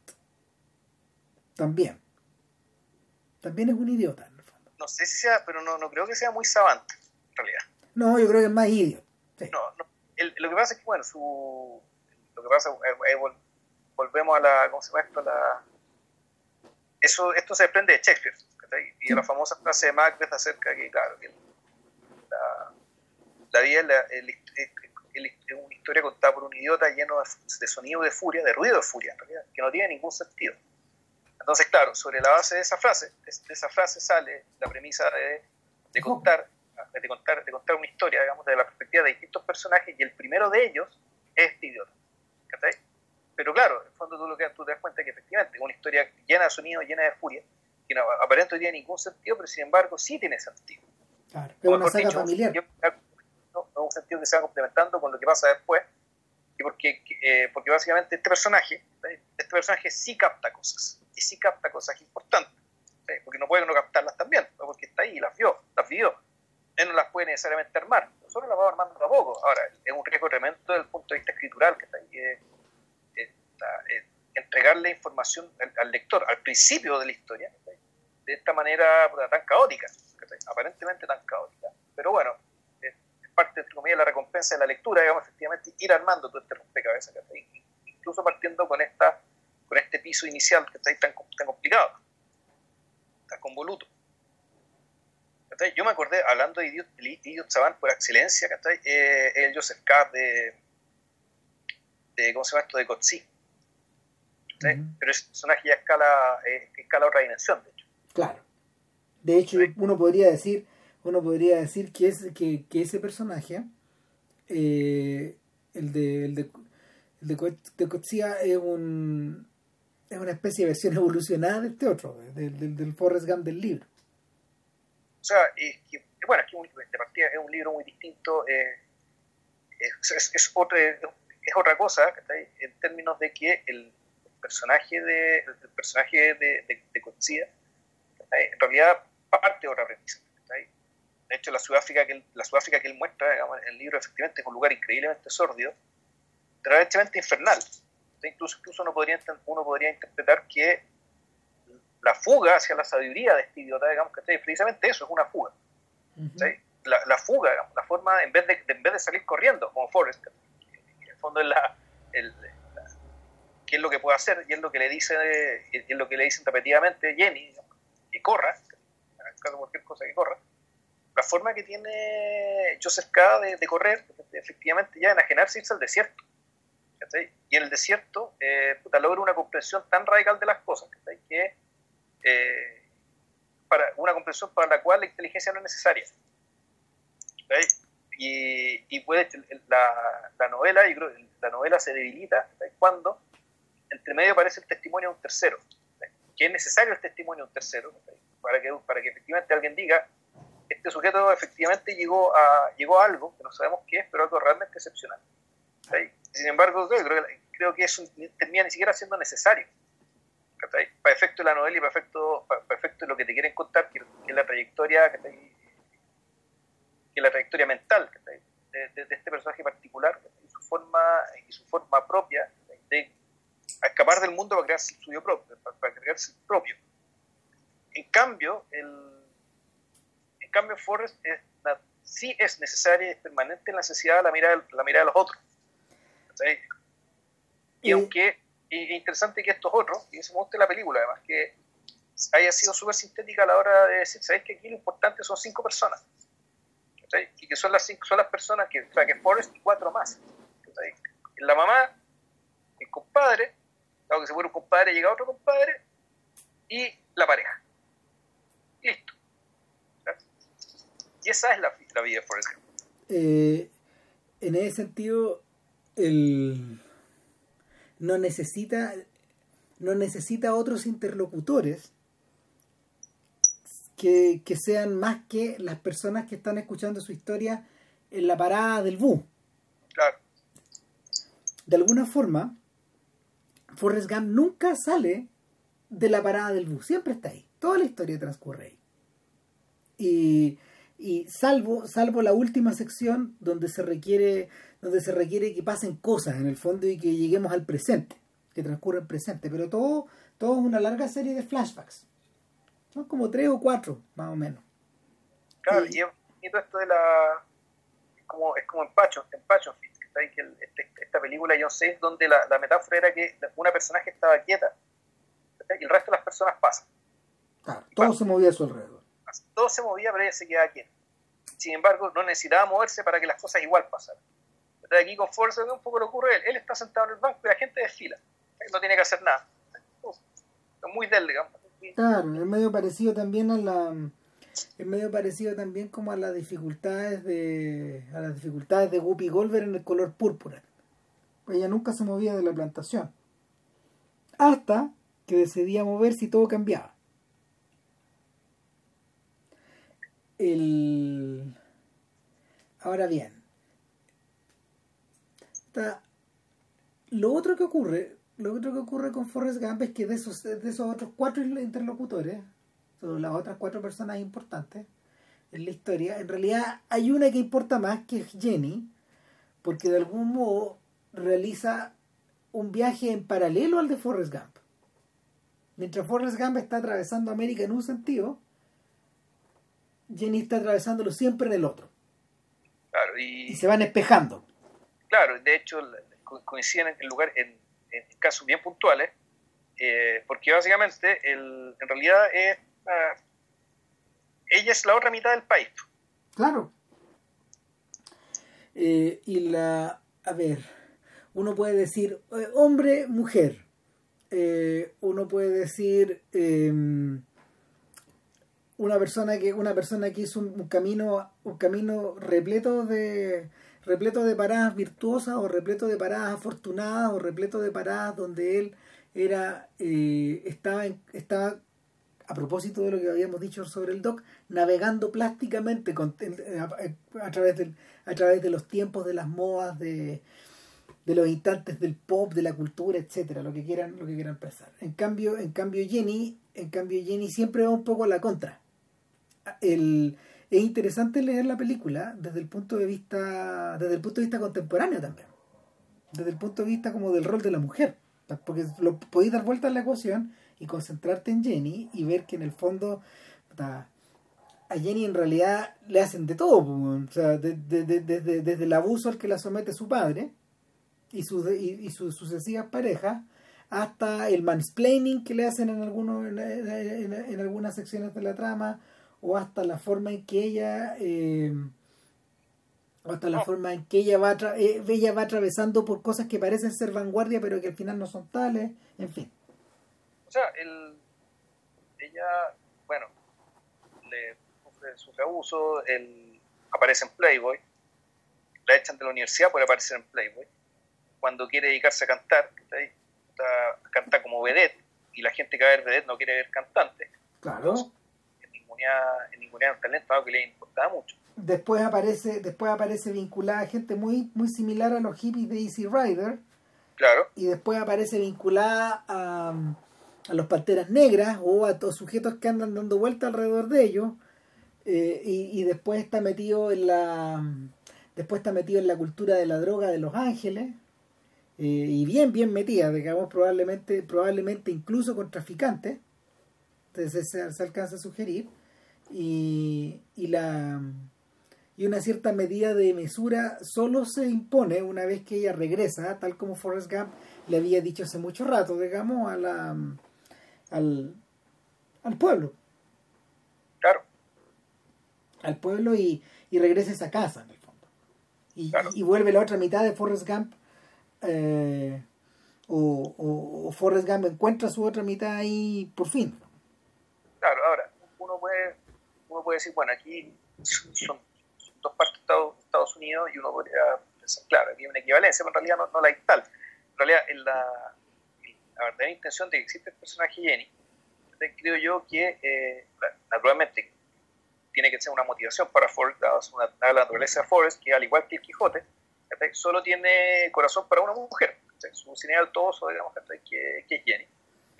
También. También es un idiota, en el fondo. No sé si sea, pero no, no creo que sea muy savant, en realidad. No, yo creo que es más idiot. No, no. lo que pasa es que, bueno, su. Lo que pasa es, eh, volvemos a la. ¿Cómo se llama esto? La, eso, esto se desprende de Shakespeare. Y la famosa frase de Macbeth acerca que, claro, la, la vida, es una historia contada por un idiota lleno de, sonido de furia, de ruido de furia, en realidad, que no tiene ningún sentido. Entonces, claro, sobre la base de esa frase, de esa frase sale la premisa de, de contar, de contar, de contar una historia, digamos, desde la perspectiva de distintos personajes, y el primero de ellos es este idiota. Pero claro, en el fondo tú, lo que, tú te das cuenta que efectivamente es una historia llena de sonido, llena de furia, que no, aparentemente no tiene ningún sentido, pero sin embargo sí tiene sentido. Claro, es una saga familiar en un sentido que se va complementando con lo que pasa después, y porque, eh, porque básicamente este personaje, este personaje sí capta cosas, y sí capta cosas importantes, porque no puede no captarlas también, porque está ahí, las vio, las vio. Él no las puede necesariamente armar, nosotros las vamos armando a poco. Ahora, es un riesgo tremendo desde el punto de vista escritural, que está ahí, eh, eh, entregarle información al, lector al principio de la historia, de esta manera tan caótica, aparentemente tan caótica. Pero bueno, es, parte, de la recompensa de la lectura, digamos, efectivamente, ir armando todo este rompecabezas, incluso partiendo con esta con este piso inicial que está ahí tan, tan complicado, tan convoluto. Yo me acordé, hablando de Idiot, Idiot por excelencia, eh, el Joseph K. de, de, ¿cómo se llama esto? De Kotzi. Pero es un personaje ya escala, eh, escala otra dimensión, de hecho. Claro. De hecho, uno podría decir, uno podría decir que, es, que, que ese personaje, eh, el de, el de, el de, es un es una especie de versión evolucionada de este otro, del, del, Forrest Gump del libro. O sea, bueno, es que de partida es un libro muy distinto, eh, es, es, otra, es otra cosa en términos de que el personaje de, el personaje de, de, de en realidad parte de otra premisa. De hecho, la Sudáfrica que él, la Sudáfrica que él muestra en el libro efectivamente es un lugar increíblemente sordio, realmente infernal. Incluso, incluso uno, podría, uno podría interpretar que la fuga hacia la sabiduría de este idiota, digamos, que precisamente eso es una fuga. la, la, fuga, la forma, en vez de, en vez de salir corriendo, como Forrest, en el fondo es la, el, qué es lo que puede hacer y es lo que le dice, es lo que le dicen repetidamente Jenny, que corra, en caso de cualquier cosa que corra, la forma que tiene Joseph K. de, correr, efectivamente, ya enajenarse irse al desierto. Y en el desierto, eh, logra una comprensión tan radical de las cosas que eh, para una comprensión para la cual la inteligencia no es necesaria. Y, y puede, la, la, novela, la novela se debilita cuando entre medio aparece el testimonio de un tercero, que es necesario el testimonio de un tercero para que, para que efectivamente alguien diga, este sujeto efectivamente llegó a, llegó a algo que no sabemos qué es, pero algo realmente excepcional. Sin embargo, creo, creo que eso termina ni siquiera siendo necesario. Para efecto de la novela y para efecto, para, efecto de lo que te quieren contar, que, es la trayectoria, que, la trayectoria mental de, de, este personaje particular y su forma, y su forma propia de escapar del mundo para crear su suyo propio, para, crear su propio. En cambio, el, en cambio Forrest es, sí es necesaria y es permanente la necesidad de la mirada, la mirada de los otros. Y, aunque es interesante que estos otros, y eso me gusta la película además, que haya sido súper sintética a la hora de decir, ¿sabéis que aquí lo importante son cinco personas? Y que son las cinco, son las personas que, o sea, que Forrest y cuatro más. La mamá, el compadre, que se muere un compadre, llega otro compadre, y la pareja. Listo. Y esa es la, la vida de Forrest eh, en ese sentido, el no necesita no necesita otros interlocutores que, que, sean más que las personas que están escuchando su historia en la parada del bus. Claro. De alguna forma, Forrest Gump nunca sale de la parada del bus, siempre está ahí. Toda la historia transcurre ahí. Y, y salvo, salvo la última sección donde se requiere donde se requiere que pasen cosas en el fondo y que lleguemos al presente, que transcurra el presente, pero todo, todo es una larga serie de flashbacks. Son como tres o cuatro, más o menos. Claro, y, y todo esto de la... Como, es como en Pacho, en Pacho, que este, esta película yo sé donde la, la, metáfora era que una personaje estaba quieta y el resto de las personas pasan. Claro, todo se movía a su alrededor. Todo se movía, pero ella se quedaba quieta. Sin embargo, no necesitaba moverse para que las cosas igual pasaran aquí con fuerza, un poco lo ocurre él. Él está sentado en el banco y la gente desfila. no tiene que hacer nada. Es muy del, digamos. Claro, es medio parecido también a la es medio parecido también como a las dificultades de a las dificultades de Whoopi Goldberg en el color púrpura. Ella nunca se movía de la plantación. Hasta que decidía moverse y todo cambiaba. El... Ahora bien, lo otro que ocurre, lo otro que ocurre con Forrest Gump es que de esos, de esos otros cuatro interlocutores, son las otras cuatro personas importantes en la historia, en realidad hay una que importa más, que es Jenny, porque de algún modo realiza un viaje en paralelo al de Forrest Gump. Mientras Forrest Gump está atravesando América en un sentido, Jenny está atravesándolo siempre en el otro. y, se van espejando. Claro, de hecho coinciden en, lugar, en, casos bien puntuales, eh, porque básicamente el, en realidad es, ella es la otra mitad del país. Claro. Eh, y la, a ver, uno puede decir eh, hombre, mujer. uno puede decir em, una persona que una persona que hizo un, camino un camino repleto de repleto de paradas virtuosas o repleto de paradas afortunadas o repleto de paradas donde él era eh, estaba estaba a propósito de lo que habíamos dicho sobre el doc navegando plásticamente a, través del, a través de los tiempos de las modas de, de los instantes del pop de la cultura etcétera lo que quieran lo que quieran pensar. En cambio en cambio Jenny en cambio Jenny siempre va un poco a la contra. El es interesante leer la película desde el punto de vista desde el punto de vista contemporáneo también. Desde el punto de vista como del rol de la mujer. Porque lo podéis dar vuelta a la ecuación y concentrarte en Jenny y ver que en el fondo a Jenny en realidad le hacen de todo o sea desde, el abuso al que la somete su padre y sus y, sus sucesivas parejas hasta el mansplaining que le hacen en algunos en algunas secciones de la trama o hasta la forma en que ella eh, hasta la forma en que ella va eh, ella va atravesando por cosas que parecen ser vanguardia pero que al final no son tales en fin o sea el, ella bueno le sufre, abuso él aparece en Playboy la echan de la universidad por aparecer en Playboy cuando quiere dedicarse a cantar canta como vedette y la gente que va a ver vedette no quiere ver cantante claro en ninguna un talento, algo que le importaba mucho. Después aparece, después aparece vinculada gente muy, muy similar a los hippies de Easy Rider. Claro. Y después aparece vinculada a, a los panteras negras o a los sujetos que andan dando vuelta alrededor de ellos. Eh, y, después está metido en la después está metido en la cultura de la droga de Los Ángeles eh, y bien bien metida digamos probablemente probablemente incluso con traficantes entonces se alcanza a sugerir y, y la y una cierta medida de mesura solo se impone una vez que ella regresa, tal como Forrest Gump le había dicho hace mucho rato, digamos, a la, al, al pueblo. Claro. Al pueblo y, y regresa a esa casa, en el fondo. Y, y vuelve la otra mitad de Forrest Gump, eh, o, o, o, Forrest Gump encuentra su otra mitad ahí por fin. Claro, ahora, uno puede uno puede decir, bueno, aquí son, dos partes de Estados, Unidos y uno podría pensar, claro, aquí hay una equivalencia, pero en realidad no, no la hay tal. En realidad, en la, la verdadera intención de que existe el personaje Jenny, creo yo que, eh, naturalmente, tiene que ser una motivación para Forrest, dada la naturaleza de Forrest, que al igual que el Quijote, solo tiene corazón para una mujer. Es un señal todoso, digamos, que, que es Jenny.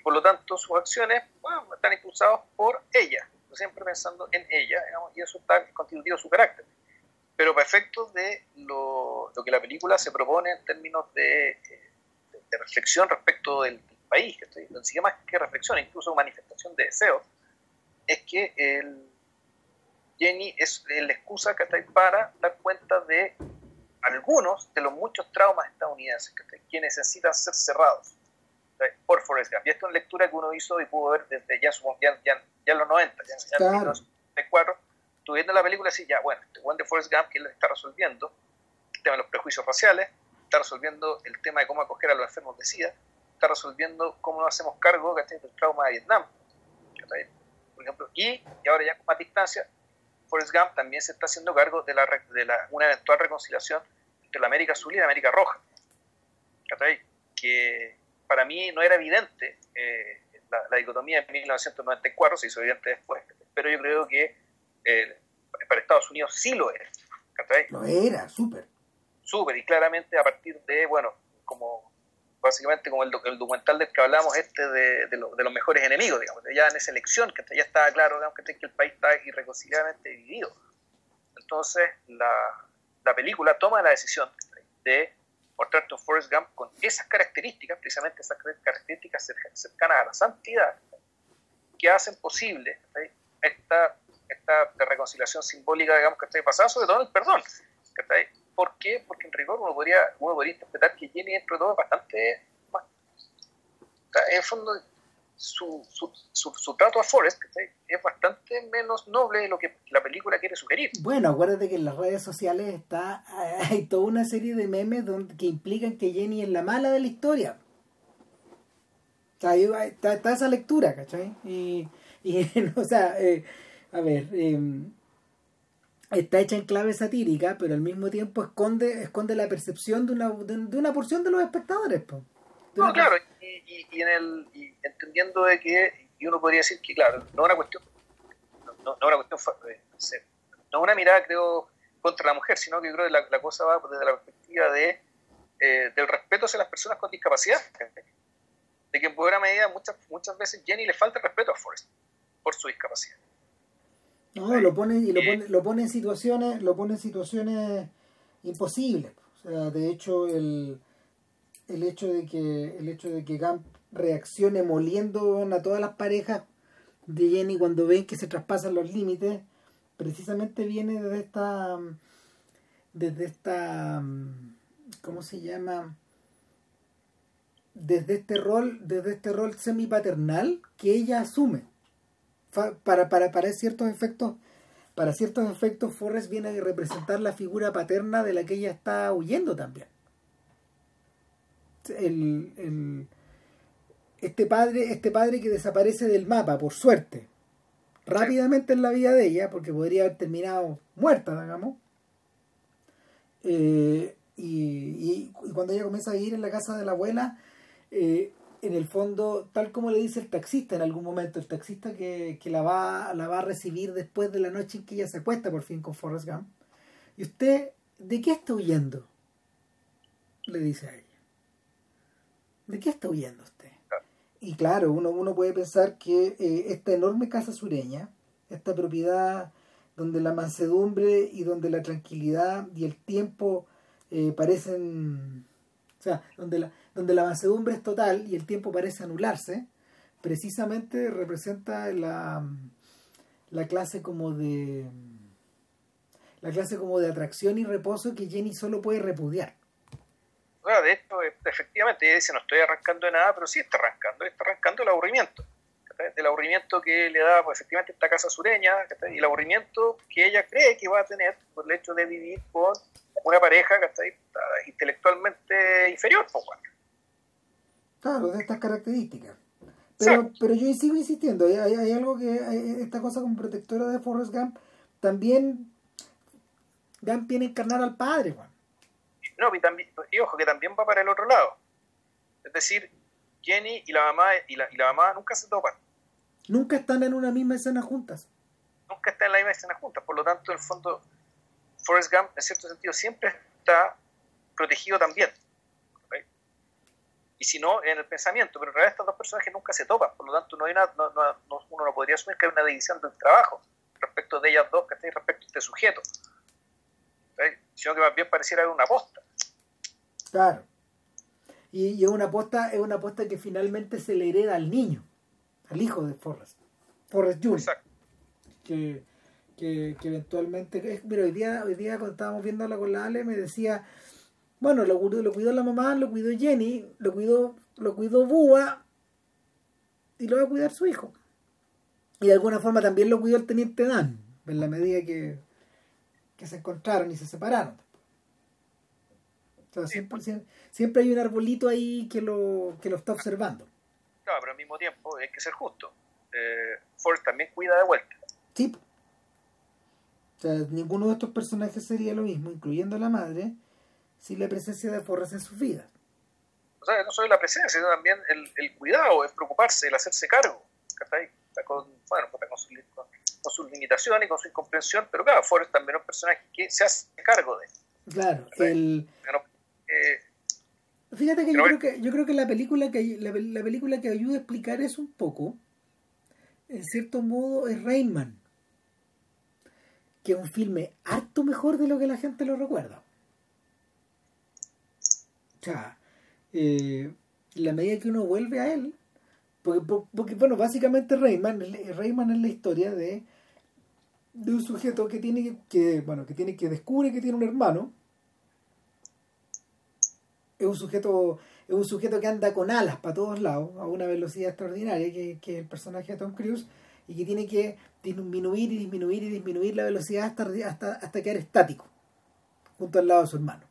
Por lo tanto, sus acciones bueno, están impulsadas por ella siempre pensando en ella, y eso está constitutivo su carácter. Pero para efectos de lo, lo, que la película se propone en términos de, de, reflexión respecto del, país, que estoy, sigue más que reflexión, incluso manifestación de deseo, es que el, Jenny es la excusa que está para dar cuenta de algunos de los muchos traumas estadounidenses que necesitan ser cerrados por Forrest Gump. Y esto es una lectura que uno hizo y pudo ver desde ya, ya, ya, ya en los 90, ya, ya en 1994. Tú viendo la película así, ya, bueno, este Juan de Forrest Gump, que él está resolviendo el tema de los prejuicios raciales, está resolviendo el tema de cómo acoger a los enfermos de SIDA, está resolviendo cómo nos hacemos cargo del trauma de Vietnam, por ejemplo, y, ahora ya con más distancia, Forrest Gump también se está haciendo cargo de, la, de la, una eventual reconciliación entre la América Azul y la América Roja. Que, para mí no era evidente eh, la, dicotomía en 1994, se hizo evidente después, pero yo creo que eh, para Estados Unidos sí lo era. Lo era, súper. Súper, y claramente a partir de, bueno, como básicamente como el, documental del que hablamos este de, de, los mejores enemigos, digamos, ya en esa elección, que ya estaba claro digamos, que el país está irreconciliablemente dividido. Entonces, la, la película toma la decisión de mostrarte un Forrest Gump con esas características, precisamente esas características cercanas a la santidad, que hacen posible esta, esta reconciliación simbólica, digamos, que está pasada, sobre todo el perdón. ¿Por qué? Porque en rigor uno podría, uno podría interpretar que Jenny dentro de todo es bastante en el fondo su, su, su, trato a Forrest es bastante menos noble de lo que la película quiere sugerir. Bueno, acuérdate que en las redes sociales está hay toda una serie de memes donde, que implican que Jenny es la mala de la historia. O sea, está, está, esa lectura, ¿cachai? Y, y o sea, eh, a ver, em, está hecha en clave satírica, pero al mismo tiempo esconde, esconde la percepción de una, de, una porción de los espectadores. No, claro, y, y, en el, y entendiendo de que, y uno podría decir que, claro, no es una cuestión, no, no una cuestión, eh, no una mirada, creo, contra la mujer, sino que creo que la, la cosa va desde la perspectiva de, eh, del respeto hacia las personas con discapacidad. De que en buena medida muchas, muchas veces Jenny le falta el respeto a Forrest por su discapacidad. No, lo pone, y lo pone, lo pone en situaciones, lo pone en situaciones imposibles. O sea, de hecho, el, el hecho de que el hecho de que Gump reaccione moliendo a todas las parejas de Jenny cuando ven que se traspasan los límites precisamente viene desde esta desde esta ¿cómo se llama? desde este rol desde este rol semi paternal que ella asume para, para, para ciertos efectos para ciertos efectos Forrest viene a representar la figura paterna de la que ella está huyendo también el, este padre, este padre que desaparece del mapa, por suerte, rápidamente en la vida de ella, porque podría haber terminado muerta, digamos. Eh, y, cuando ella comienza a vivir en la casa de la abuela, eh, en el fondo, tal como le dice el taxista en algún momento, el taxista que, que, la, va, la va a recibir después de la noche en que ella se acuesta por fin con Forrest Gump. ¿Y usted de qué está huyendo? Le dice a ella. ¿De qué está huyendo usted? Y claro, uno, uno puede pensar que eh, esta enorme casa sureña, esta propiedad donde la mansedumbre y donde la tranquilidad y el tiempo eh, parecen, o sea, donde la, donde la mansedumbre es total y el tiempo parece anularse, precisamente representa la, la clase como de la clase como de atracción y reposo que Jenny solo puede repudiar de hecho, efectivamente, ella dice, no estoy arrancando de nada, pero sí está arrancando, está arrancando el aburrimiento. El aburrimiento que le da pues, efectivamente esta casa sureña y el aburrimiento que ella cree que va a tener por el hecho de vivir con una pareja que está intelectualmente inferior. Pues, Claro, de estas características. Pero, pero yo sigo insistiendo, hay, hay, algo que, esta cosa como protectora de Forrest Gump, también Gump viene a encarnar al padre, Juan. No, y, también, y ojo, que también va para el otro lado. Es decir, Jenny y la mamá y la, y la mamá nunca se topan. Nunca están en una misma escena juntas. Nunca están en la misma escena juntas. Por lo tanto, en el fondo, Forrest Gump, en cierto sentido, siempre está protegido también. Y si no, en el pensamiento. Pero en realidad estas dos personajes nunca se topan. Por lo tanto, no hay una, no, no, uno no podría asumir que hay una división del trabajo respecto de ellas dos, que respecto a este sujeto. Sino que más bien pareciera una posta. Claro. Y, es una apuesta, es una apuesta que finalmente se le hereda al niño, al hijo de Forrest, Forrest Jr. Exacto. Que, que, eventualmente, mira, hoy día, hoy día cuando estábamos viéndola con la Ale me decía, bueno, lo, lo cuidó la mamá, lo cuidó Jenny, lo cuidó, lo cuidó Búa y lo va a cuidar su hijo. Y de alguna forma también lo cuidó el teniente Dan, en la medida que, que se encontraron y se separaron siempre, hay un arbolito ahí que lo, que lo está observando. Claro, pero al mismo tiempo hay que ser justo. Eh, Forrest también cuida de vuelta. Sí. O sea, ninguno de estos personajes sería lo mismo, incluyendo la madre, sin la presencia de Forrest en sus vidas. O sea, no solo la presencia, sino también el, el cuidado, el preocuparse, el hacerse cargo. Con, bueno, con, su, con, sus limitaciones y con su incomprensión, pero claro, Forrest también es un personaje que se hace cargo de. Claro, el, Fíjate que yo creo que yo creo que la película que la, la, película que ayuda a explicar eso un poco, en cierto modo, es Rainman, que es un filme harto mejor de lo que la gente lo recuerda. Sea, eh, la medida que uno vuelve a él, porque, bueno, básicamente Rayman, Rayman es la historia de, de un sujeto que tiene que, bueno, que tiene que descubre que tiene un hermano. Es un sujeto, es un sujeto que anda con alas para todos lados, a una velocidad extraordinaria, que, que el personaje de Tom Cruise, y que tiene que disminuir y disminuir y disminuir la velocidad hasta, hasta, hasta quedar estático, junto al lado de su hermano,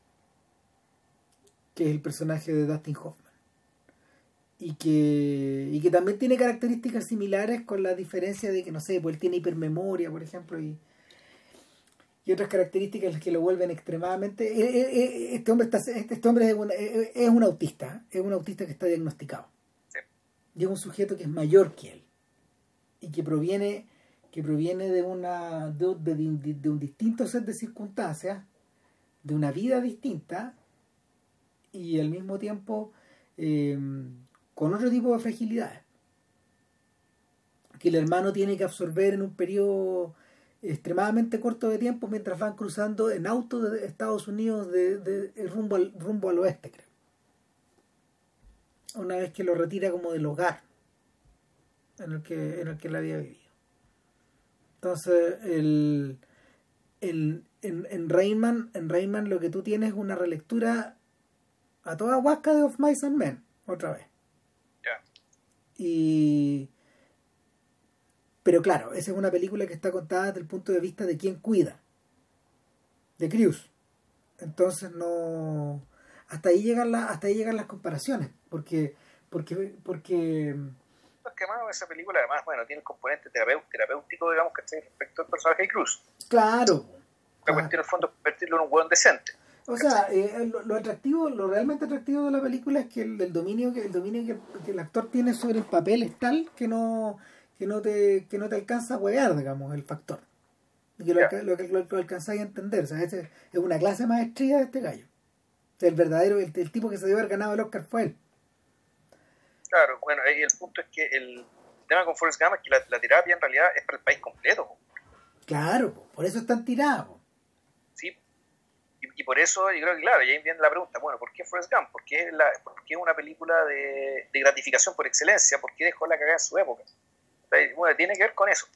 que es el personaje de Dustin Hoffman y que, y que también tiene características similares con la diferencia de que, no sé, pues él tiene hipermemoria, por ejemplo, y, y otras características que lo vuelven extremadamente... Eh, eh, eh, este hombre, está, este hombre es, un, es un autista, es un autista que está diagnosticado. Y es un sujeto que es mayor que él y que proviene que proviene de una de, de, un distinto set de circunstancias de una vida distinta y al mismo tiempo con otro tipo de fragilidades que el hermano tiene que absorber en un periodo extremadamente corto de tiempo mientras van cruzando en auto de Estados Unidos de, rumbo, al, rumbo al oeste, creo. Una vez que lo retira como del hogar en el que, en el que él había vivido. Entonces, el, el, en, en, Rayman, en Rayman lo que tú tienes es una relectura a toda huasca de Of Mice and Men, otra vez. Y... Pero claro, esa es una película que está contada desde el punto de vista de quien cuida, de Cruz. Entonces no... Hasta ahí llegan, la, hasta ahí llegan las comparaciones, porque... porque, porque que más esa película además, bueno, tiene el componente terapéutico, digamos, que respecto al personaje de Cruz. Claro. La cuestión, en el fondo, convertirlo en un hueón decente. O sea, eh, lo, atractivo, lo realmente atractivo de la película es que el, dominio que el dominio que, el actor tiene sobre el papel es tal que no que no te que no te alcanza a huear, digamos, el factor. Y que lo, lo, lo, lo alcanzáis a entender. O sea, es, es una clase maestría de este gallo. el verdadero, el, tipo que se debe haber ganado el Oscar fue él. Claro, bueno, y el punto es que el tema con Forrest Gump es que la, terapia en realidad es para el país completo. Claro, por eso están tirados y por eso yo creo que, claro, y ahí viene la pregunta, bueno, ¿por qué Forrest Gump? ¿Por qué, la, por qué una película de, de, gratificación por excelencia? ¿Por qué dejó la cagada en su época? Bueno, tiene que ver con eso.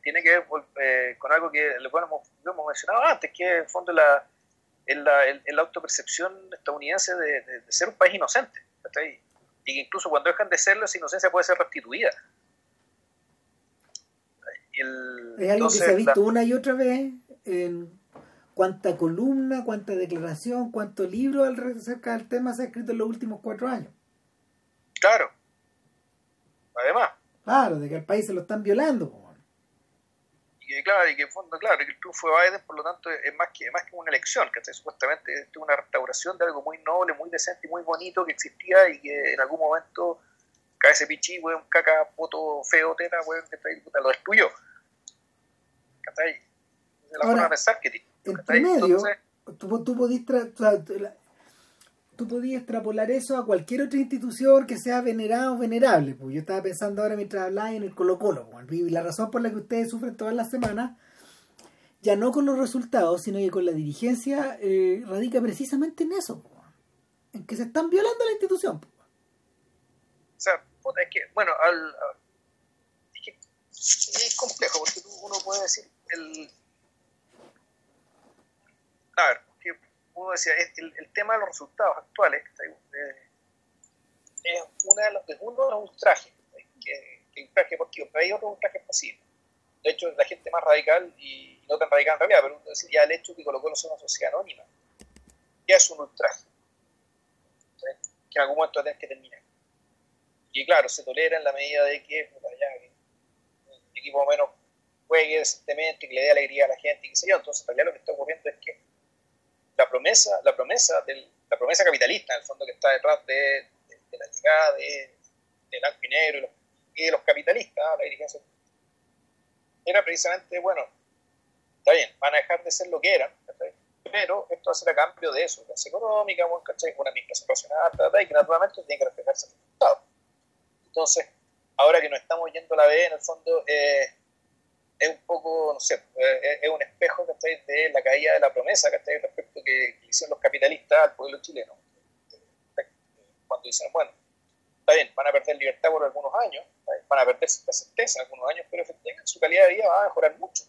Tiene que ver eh, con algo que lo hemos, lo hemos mencionado antes, que en el fondo la, la, la autopercepción estadounidense de, ser un país inocente. Y que incluso cuando dejan de serlo, esa inocencia puede ser restituida. es algo que se ha visto una y otra vez en cuánta columna, cuánta declaración, cuánto libro acerca del tema se ha escrito en los últimos cuatro años. Claro. Además. Claro, de que el país se lo están violando. Y que, claro, y que en fondo, claro, que el triunfo de Biden, por lo tanto, es más que, más que una elección, que supuestamente es una restauración de algo muy noble, muy decente y muy bonito que existía y que en algún momento cae ese pichí, un caca, poto, feo, teta, weón, que lo destruyó. ¿Cachai? De la forma de pensar que tiene entre medio, tú, tú, podías tú podías extrapolar eso a cualquier otra institución que sea venerada o venerable. Pues yo estaba pensando ahora mientras hablaba en el Colo Colo. Pues, y la razón por la que ustedes sufren todas las semanas, ya no con los resultados, sino que con la dirigencia, eh, radica precisamente en eso. Pues, en que se están violando la institución. Pues. O sea, es que, bueno, al, es, que es complejo, porque uno puede decir, el, a ver, que uno decía, el, el, tema de los resultados actuales eh, es, una de los, es uno de los ultrajes, que, que un traje deportivo, pero hay otro ultraje pasivo. De hecho, la gente más radical, y no tan radical en realidad, pero uno decía, ya el hecho de que colocó sea una sociedad anónima, ya es un ultraje, que en algún momento tener que terminar. Y claro, se tolera en la medida de que, ya, que el equipo menos juegue decentemente que le dé alegría a la gente y qué sé yo. Entonces, en realidad lo que está ocurriendo es que la promesa, la promesa, del, la promesa capitalista, en el fondo, que está detrás de, la llegada de, de blanco y negro y, de los capitalistas la dirigencia, era precisamente, bueno, está bien, van a dejar de ser lo que eran, pero esto va a ser a cambio de eso, clase económica, ¿cachai? una administración racional, y que naturalmente tiene que reflejarse en el resultado. Entonces, ahora que nos estamos yendo a la B, en el fondo eh, es un poco, no sé, eh, es un espejo de la caída de la promesa ¿cachai? respecto que, que hicieron los capitalistas al pueblo chileno. Cuando dicen, bueno, está bien, van a perder libertad por algunos años, van a perder la certeza algunos años, pero efectivamente su calidad de vida va a mejorar mucho.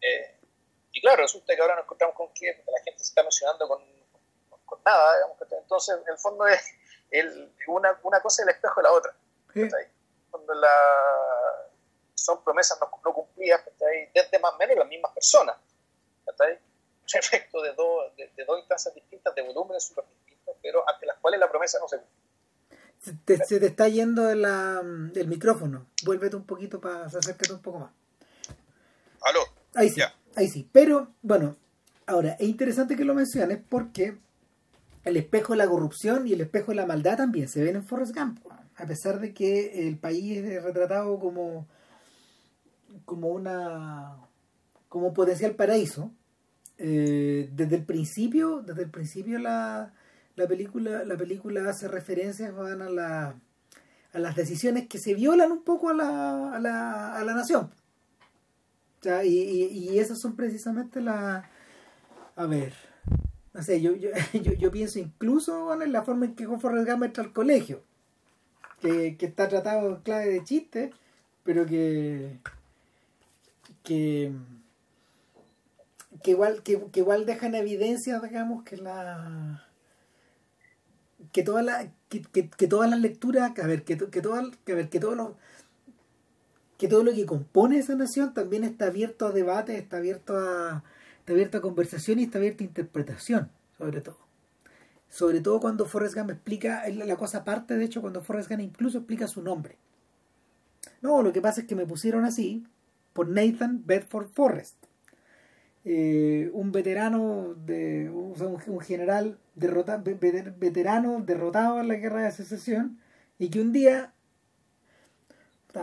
Eh, y claro, resulta que ahora nos encontramos con que la gente se está emocionando con, con, nada, digamos, entonces en el fondo es el, una, una cosa es el espejo de la otra. Cuando la, son promesas no, no cumplidas desde más o menos las mismas personas, respecto de, dos de, dos instancias distintas, de volúmenes súper distintos, pero ante las cuales la promesa no se cumple. Se te, está yendo el, el micrófono. Vuélvete un poquito para acercarte un poco más. ¿Aló? Ahí sí, ahí sí. Pero, bueno, ahora, es interesante que lo menciones porque el espejo de la corrupción y el espejo de la maldad también se ven en Forrest Gump. A pesar de que el país es retratado como, como una como potencial paraíso, eh, desde el principio, desde el principio la, la película, la película hace referencias van a la a las decisiones que se violan un poco a la, a la, a la nación. y, y, esas son precisamente las... A ver, no sé, yo, yo, yo, pienso incluso en la forma en que Forrest Gump entra al colegio, que, que está tratado en clave de chiste, pero que... que que igual que, que igual dejan evidencia digamos que la que toda la que, que, todas las lecturas a ver que, que toda, que, ver, que todo lo que todo lo que compone esa nación también está abierto a debate está abierto a está abierto a conversación y está abierto a interpretación sobre todo. Sobre todo cuando Forrest Gump explica la cosa aparte de hecho cuando Forrest Gump incluso explica su nombre. No lo que pasa es que me pusieron así por Nathan Bedford Forrest eh, un veterano, de, un, general derrota, veterano derrotado en la guerra de secesión y que un día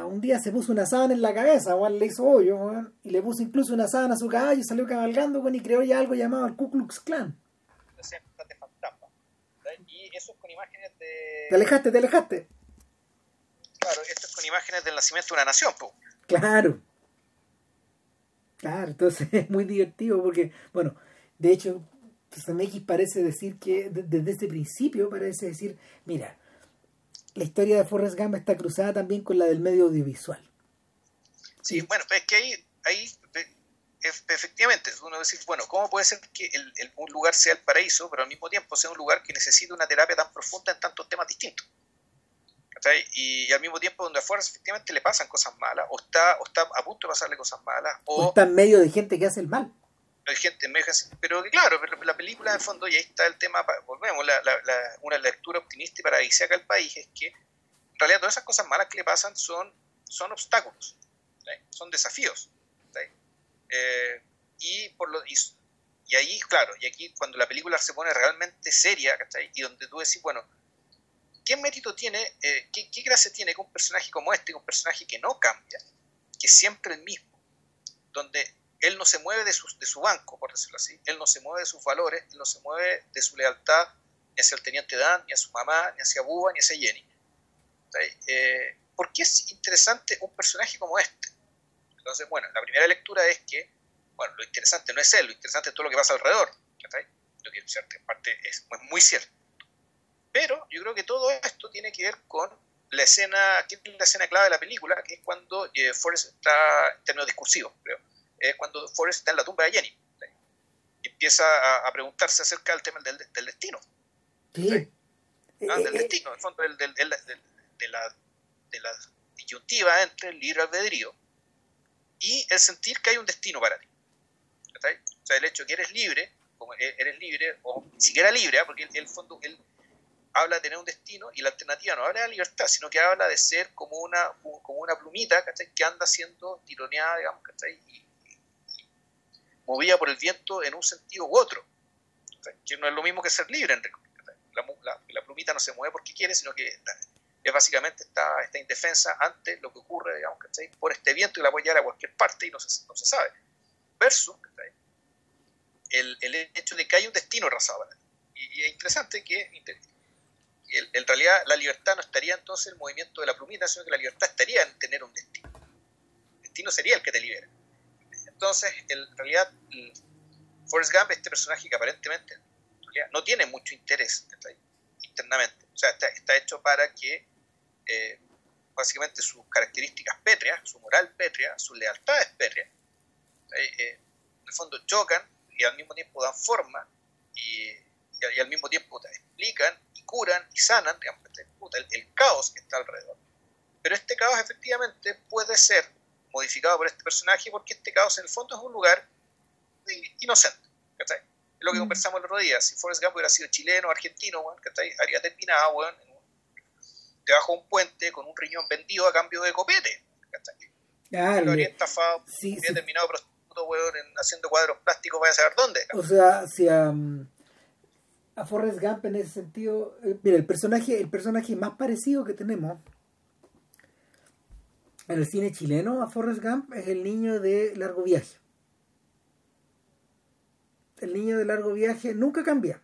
un día se puso una sábana en la cabeza, o le hizo hoyo, y le puso incluso una sábana a su caballo y salió cabalgando y creó ya algo llamado el Ku Klux Klan. Y eso es con imágenes de... Te alejaste, te alejaste. Claro, esto es con imágenes del nacimiento de una nación, Claro. Claro, entonces es muy divertido porque, bueno, de hecho, X parece decir que desde ese principio parece decir, mira, la historia de Forrest Gump está cruzada también con la del medio audiovisual. Sí, bueno, es que ahí, ahí efectivamente, uno decir, bueno, ¿cómo puede ser que un lugar sea el paraíso, pero al mismo tiempo sea un lugar que necesita una terapia tan profunda en tantos temas distintos? Y, al mismo tiempo donde afuera efectivamente le pasan cosas malas, o está, o está a punto de pasarle cosas malas, o, está en medio de gente que hace el mal. Hay gente en medio pero claro, la película en el fondo, y ahí está el tema, volvemos, la, la, una lectura optimista y paradisíaca del país es que en realidad todas esas cosas malas que le pasan son, son obstáculos, son desafíos. Eh, y, por lo, y, y, ahí, claro, y aquí cuando la película se pone realmente seria, y donde tú decís, bueno, ¿qué mérito tiene, eh, qué, gracia tiene que un personaje como este, un personaje que no cambia, que es siempre el mismo, donde él no se mueve de su, banco, por decirlo así, él no se mueve de sus valores, él no se mueve de su lealtad ni hacia el teniente Dan, ni a su mamá, ni hacia Búa, ni hacia Jenny. Eh, ¿Por qué es interesante un personaje como este? Entonces, bueno, la primera lectura es que, bueno, lo interesante no es él, lo interesante es todo lo que pasa alrededor. Lo que en parte es muy cierto. Pero yo creo que todo esto tiene que ver con la escena, la escena clave de la película, que es cuando eh, Forrest está, en términos discursivos, creo, es cuando Forrest está en la tumba de Jenny. Y empieza a, preguntarse acerca del tema del, destino. Sí. Ah, del eh, destino, en el fondo del, de, la, de la disyuntiva entre el libre albedrío y el sentir que hay un destino para ti. O sea, el hecho de que eres libre, como e, eres libre, o siquiera libre, ¿ah? porque en el fondo habla de tener un destino y la alternativa no habla de libertad, sino que habla de ser como una, como una plumita que anda siendo tironeada, digamos, Y, movida por el viento en un sentido u otro, que no es lo mismo que ser libre en la, la, plumita no se mueve porque quiere, sino que es básicamente está, está indefensa ante lo que ocurre, digamos, por este viento y la puede llevar a cualquier parte y no se, no se sabe. Versus el, el, hecho de que hay un destino para ti. Y, es interesante que en realidad la libertad no estaría entonces en el movimiento de la plumita, sino que la libertad estaría en tener un destino. El destino sería el que te libera. Entonces, en realidad, Forrest Gump, este personaje que aparentemente no tiene mucho interés internamente, o sea, está, hecho para que eh, básicamente sus características pétreas, su moral pétrea, su lealtad es pétrea, eh, en el fondo chocan y al mismo tiempo dan forma y, al mismo tiempo te explican y curan y sanan digamos, el, el caos que está alrededor. Pero este caos efectivamente puede ser modificado por este personaje porque este caos en el fondo es un lugar inocente. ¿cachai? Es lo que mm. conversamos el otro día. Si Forrest Gump hubiera sido chileno o argentino, ¿cachai? habría terminado bueno, debajo de un puente con un riñón vendido a cambio de copete. ¿cachai? lo habría estafado, sí, habría terminado prostituto, weón, haciendo cuadros plásticos, vaya a saber dónde. O sea, si a, a Forrest Gump en ese sentido, eh, mira, el personaje, el personaje más parecido que tenemos en el cine chileno a Forrest Gump es el niño de largo viaje. El niño de largo viaje nunca cambia.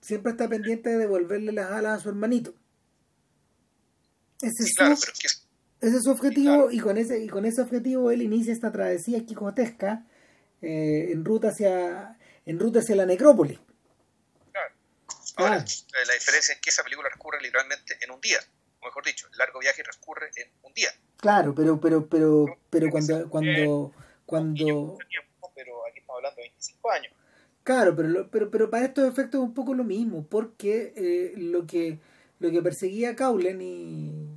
Siempre está pendiente de devolverle las alas a su hermanito. Ese, es, su, objetivo y, con ese, y con ese objetivo él inicia esta travesía quijotesca eh, en ruta hacia en ruta hacia la necrópolis. Ahora, ah. la diferencia es que esa película transcurre literalmente en un día mejor dicho, el largo viaje transcurre en un día. Claro, pero pero pero pero cuando cuando cuando pero aquí estamos hablando de 25 años. Claro, pero pero pero para estos efectos es un poco lo mismo, porque eh, lo que lo que perseguía Caulen y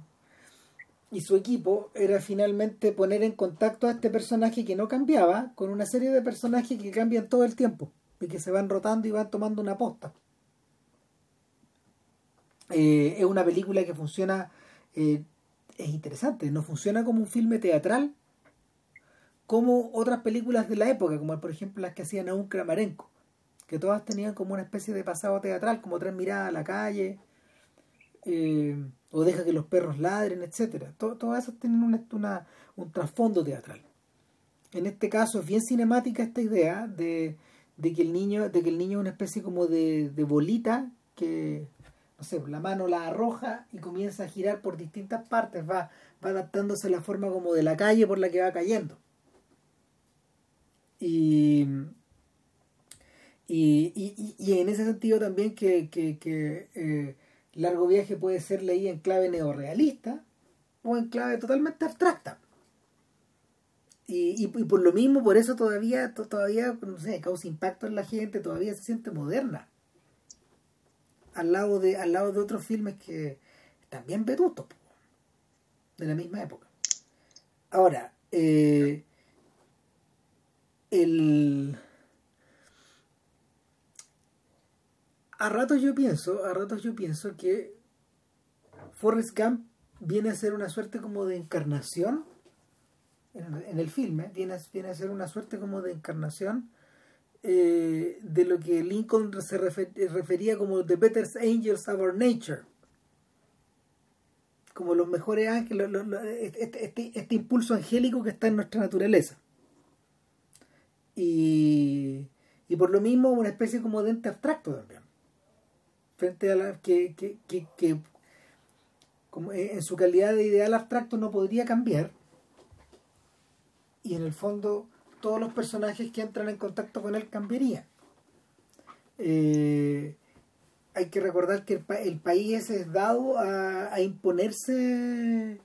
y su equipo era finalmente poner en contacto a este personaje que no cambiaba con una serie de personajes que cambian todo el tiempo y que se van rotando y van tomando una posta. Eh, es una película que funciona, eh, es interesante, no funciona como un filme teatral, como otras películas de la época, como por ejemplo las que hacían un Kramarenko, que todas tenían como una especie de pasado teatral, como tres miradas a la calle, eh, o deja que los perros ladren, etcétera. todas esas tienen una, un trasfondo teatral. En este caso es bien cinemática esta idea de, de que el niño, de que el niño es una especie como de, de bolita que la mano la arroja y comienza a girar por distintas partes, va, va adaptándose a la forma como de la calle por la que va cayendo. Y, y, y, en ese sentido también que, que, eh, Largo Viaje puede ser leído en clave neorealista o en clave totalmente abstracta. Y, y, por lo mismo, por eso todavía, todavía, no sé, causa impacto en la gente, todavía se siente moderna al lado de, al lado de otros filmes que también vetutos de la misma época. Ahora, eh, el a ratos yo pienso, a ratos yo pienso que Forrest Gump viene a ser una suerte como de encarnación en, el filme, viene, viene a ser una suerte como de encarnación eh, de lo que Lincoln se refería como The Better Angels of Our Nature. Como los mejores ángeles, este, este, este, este, impulso angélico que está en nuestra naturaleza. Y, y por lo mismo una especie como de ente abstracto también. Frente a la que, que, que, que como en su calidad de ideal abstracto no podría cambiar. Y en el fondo todos los personajes que entran en contacto con él cambiarían. Eh, hay que recordar que el, país es dado a, imponerse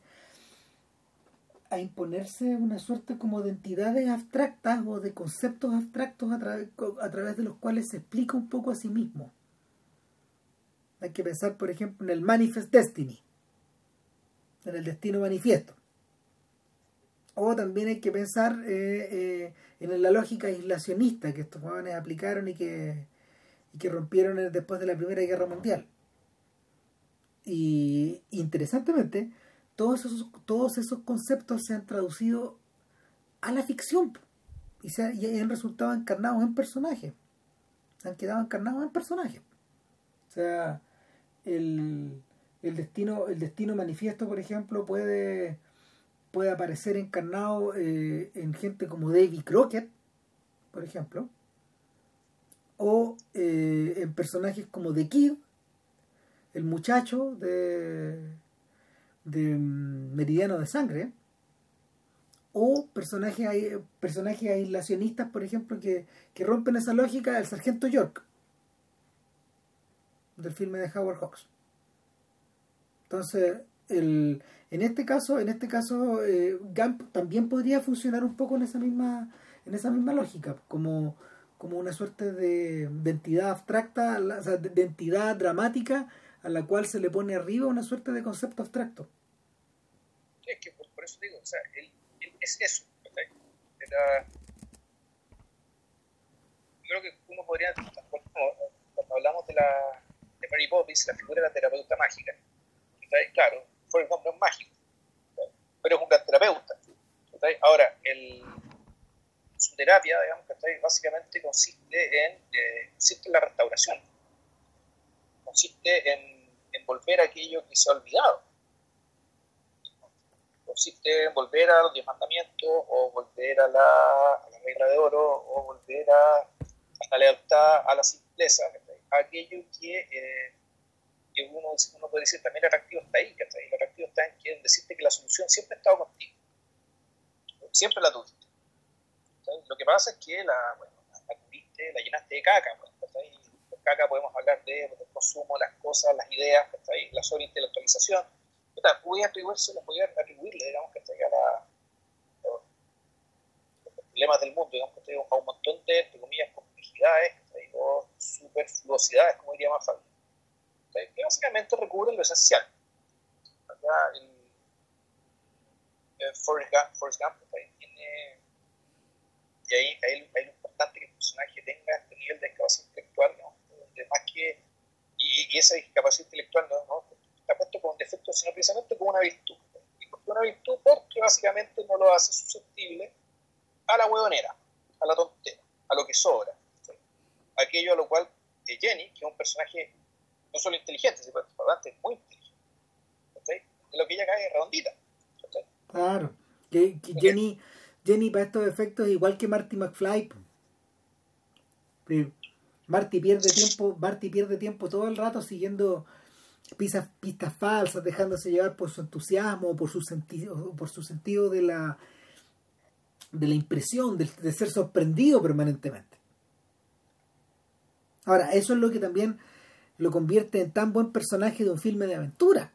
a imponerse una suerte como de entidades abstractas o de conceptos abstractos a, a través de los cuales se explica un poco a sí mismo. Hay que pensar, por ejemplo, en el Manifest Destiny, en el destino manifiesto o también hay que pensar eh, eh, en la lógica aislacionista que estos jóvenes aplicaron y que, rompieron después de la Primera Guerra Mundial. Y interesantemente, todos esos, todos esos conceptos se han traducido a la ficción y, se, han resultado encarnados en personajes. Se han quedado encarnados en personajes. O sea, el, el, destino, el destino manifiesto, por ejemplo, puede puede aparecer encarnado eh, en gente como David Crockett, por ejemplo, o eh, en personajes como The Kid, el muchacho de, de mm, Meridiano de Sangre, o personajes, personajes aislacionistas, por ejemplo, que, que rompen esa lógica, el sargento York, del filme de Howard Hawks. Entonces, el, en este caso, en este caso, eh, Gump también podría funcionar un poco en esa misma, en esa misma lógica, como, como una suerte de, entidad abstracta, o sea, de, entidad dramática a la cual se le pone arriba una suerte de concepto abstracto. es que por, eso digo, o sea, él, es eso. Era, creo que uno podría, cuando hablamos de la de Mary Poppins, la figura de la terapeuta mágica, claro, el nombre mágico, pero es un gran terapeuta. Ahora, el, su terapia, digamos, básicamente consiste en, eh, consiste en la restauración, consiste en, volver aquello que se ha olvidado, consiste en volver a los diez mandamientos, o volver a la, a la regla de oro, o volver a, a la lealtad, a la simpleza, aquello que eh, que uno, puede decir también el atractivo está ahí, ¿cachai? El atractivo está en que decirte que la solución siempre ha estado contigo. Siempre la tuviste. Lo que pasa es que la, bueno, la, la llenaste de caca, pues, ¿cachai? Con caca podemos hablar de, del consumo, las cosas, las ideas, ¿cachai? La sobreintelectualización. Voy a atribuirse, voy a atribuirle, digamos, que a la problemas del mundo, digamos, que a un montón de, entre comillas, complejidades, superfluosidades, como diría más fácil que básicamente recubren lo esencial. el, el Forrest Gump, tiene, y ahí, ahí, ahí, lo importante que el personaje tenga este nivel de discapacidad intelectual, ¿no? más que, y, esa discapacidad intelectual no, está puesto como un defecto, sino precisamente como una virtud. ¿Y por qué una virtud? Porque básicamente no lo hace susceptible a la huevonera, a la tontera, a lo que sobra. Aquello a lo cual eh, Jenny, que es un personaje no solo inteligente, sino es muy inteligente. De lo que ella cae redondita. Claro. Que, Jenny, Jenny para estos efectos es igual que Marty McFly. Marty pierde tiempo, Marty pierde tiempo todo el rato siguiendo pistas, pistas falsas, dejándose llevar por su entusiasmo, por su sentido, por su sentido de la de la impresión, de, de ser sorprendido permanentemente. Ahora, eso es lo que también lo convierte en tan buen personaje de un filme de aventura.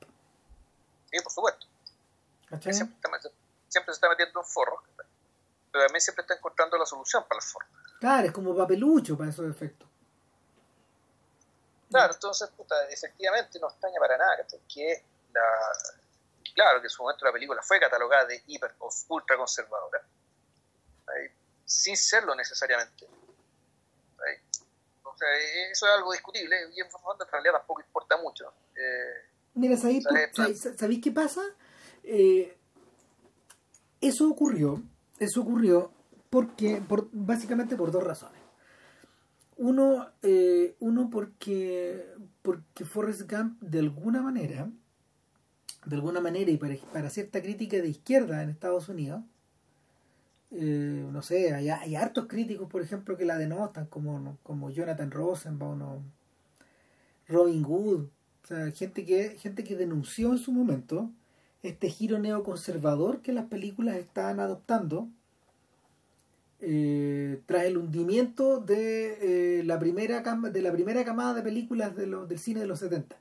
Sí, por supuesto. Siempre, se está metiendo en forros, pero también siempre está encontrando la solución para los forros. Claro, es como papelucho para esos efectos. Claro, entonces, puta, efectivamente no extraña para nada que la, claro que en su momento la película fue catalogada de hiper o ultra conservadora, sin serlo necesariamente eso es algo discutible y en realidad tampoco importa mucho. Eh, Mira, ¿sabéis, qué pasa? Eh, eso ocurrió, eso ocurrió porque, por, básicamente por dos razones. Uno, eh, uno porque, porque Forrest Gump de alguna manera, de alguna manera y para, para cierta crítica de izquierda en Estados Unidos, eh, no sé, hay, hay, hartos críticos, por ejemplo, que la denotan, como, como Jonathan Rosenbaum Robin Wood, o sea, gente que, gente que denunció en su momento este giro neoconservador que las películas estaban adoptando eh, tras el hundimiento de, eh, la primera de la primera camada de películas de del cine de los 70.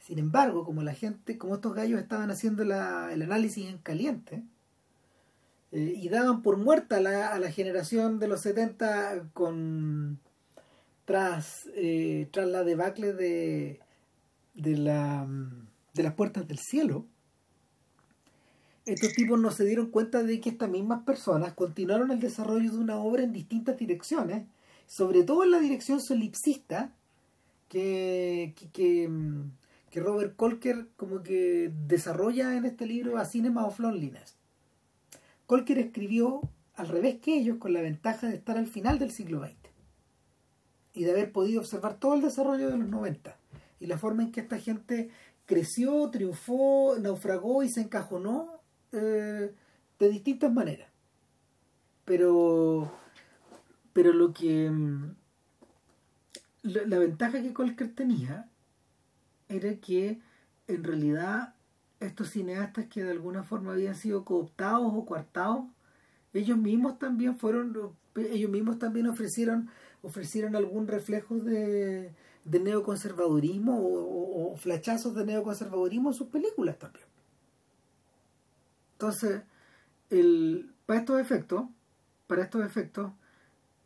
Sin embargo, como la gente, como estos gallos estaban haciendo el análisis en caliente, eh, y daban por muerta a la, generación de los 70 con tras, eh, tras la debacle de, de, la, de las puertas del cielo estos tipos no se dieron cuenta de que estas mismas personas continuaron el desarrollo de una obra en distintas direcciones, sobre todo en la dirección solipsista que, que, que, Robert Colker como que desarrolla en este libro A Cinema of Loneliness. Colker escribió al revés que ellos con la ventaja de estar al final del siglo XX y de haber podido observar todo el desarrollo de los 90 y la forma en que esta gente creció, triunfó, naufragó y se encajonó eh, de distintas maneras. Pero, pero lo que mm, la, la ventaja que Colker tenía era que en realidad estos cineastas que de alguna forma habían sido cooptados o coartados ellos mismos también fueron ellos mismos también ofrecieron ofrecieron algún reflejo de, de neoconservadurismo o, o, flachazos de neoconservadurismo en sus películas también. Entonces el, para estos efectos para estos efectos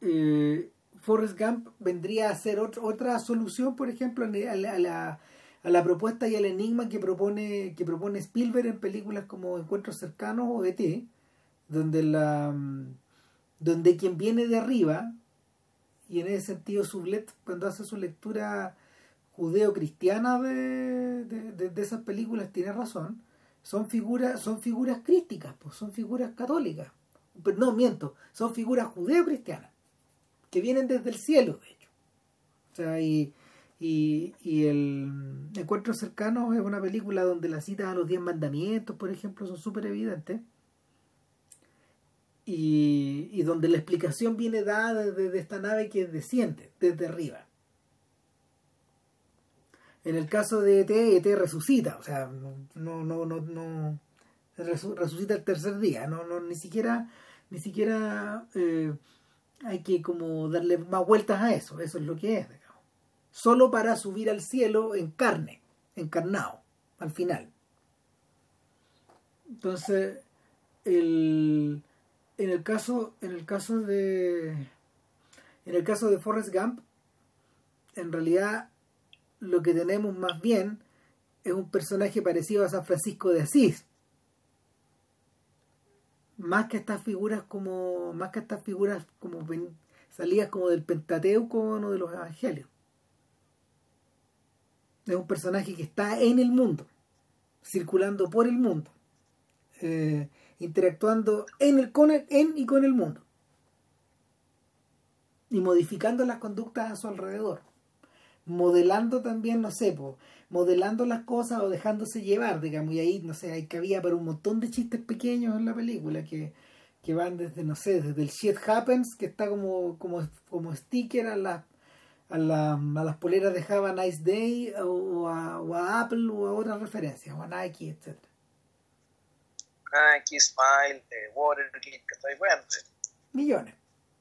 eh, Forrest Gump vendría a ser otra solución por ejemplo a la propuesta y al enigma que propone que propone Spielberg en películas como Encuentros cercanos o ET donde la donde quien viene de arriba y en ese sentido Sublet cuando hace su lectura judeo-cristiana de, de, esas películas tiene razón son figuras son figuras crísticas pues son figuras católicas. Pero no miento son figuras judeo-cristianas que vienen desde el cielo de hecho. O sea y y, y el Encuentro Cercano es una película donde las citas a los diez mandamientos, por ejemplo, son súper evidentes. Y, y, donde la explicación viene dada desde esta nave que desciende, desde arriba. En el caso de ET, ET resucita, o sea, no, no, no, no, resucita el tercer día, no, no, ni siquiera, ni siquiera eh, hay que como darle más vueltas a eso, eso es lo que es solo para subir al cielo en carne, encarnado, al final. Entonces, el, en el caso, en el caso de, en el caso de Forrest Gump, en realidad lo que tenemos más bien es un personaje parecido a San Francisco de Asís. Más que estas figuras como, más que estas figuras como salidas como del Pentateuco o de los Evangelios. Es un personaje que está en el mundo, circulando por el mundo, eh, interactuando en, el, con el, en y con el mundo. Y modificando las conductas a su alrededor. Modelando también, no sé, modelando las cosas o dejándose llevar, digamos, y ahí, no sé, hay cabía para un montón de chistes pequeños en la película que, que van desde, no sé, desde el shit happens, que está como, como, como sticker a las a, la, a las poleras de Have a Nice Day o a, o a Apple o a otras referencias, o a Nike, etc. Nike, Smile, eh, Watergate, que está bueno. Millones.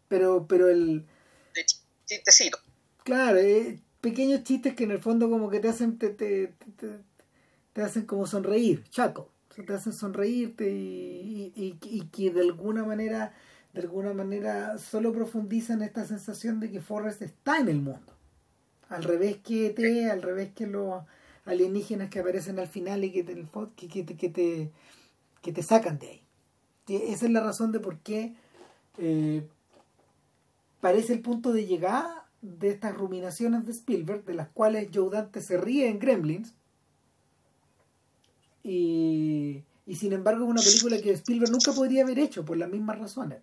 Pero, pero el. De chistecito. Claro, eh, pequeños chistes que en el fondo como que te hacen te, te, te, te hacen como sonreír, chaco. te hacen sonreírte y, y, y, y que de alguna manera de alguna manera solo profundiza en esta sensación de que Forrest está en el mundo. Al revés que te, al revés que los alienígenas que aparecen al final y que te, que, que, que te, que te sacan de ahí. Y esa es la razón de por qué eh, parece el punto de llegada de estas ruminaciones de Spielberg, de las cuales Joe Dante se ríe en Gremlins. Y, y sin embargo es una película que Spielberg nunca podría haber hecho por las mismas razones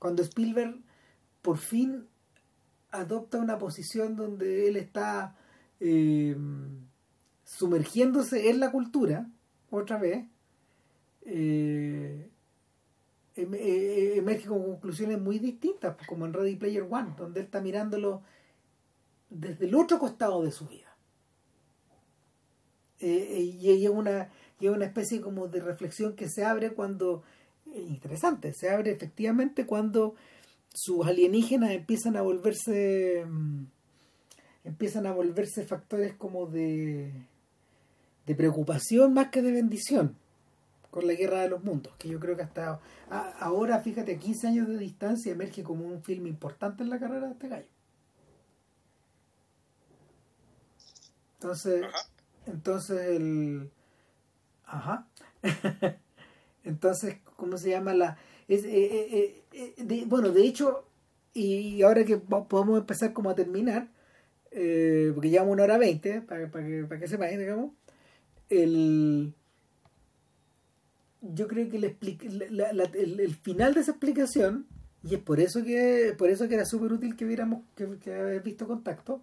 cuando Spielberg por fin adopta una posición donde él está eh, sumergiéndose en la cultura, otra vez, eh, em, eh, emerge con conclusiones muy distintas, como en Ready Player One, donde él está mirándolo desde el otro costado de su vida. y es una, una especie como de reflexión que se abre cuando interesante. Se abre efectivamente cuando sus alienígenas empiezan a volverse mm, empiezan a volverse factores como de de preocupación más que de bendición con la guerra de los mundos, que yo creo que hasta ahora, fíjate, a 15 años de distancia emerge como un film importante en la carrera de este gallo. Entonces, entonces el... Ajá. entonces, ¿cómo se llama? la es, eh, eh, eh, Bueno, de hecho, y ahora que podemos empezar como a terminar, porque llevamos una hora veinte, para, para, que, para que sepáis, digamos, el, yo creo que el, el, final de esa explicación, y es por eso que, por eso que era súper útil que viéramos, que, que haber visto contacto,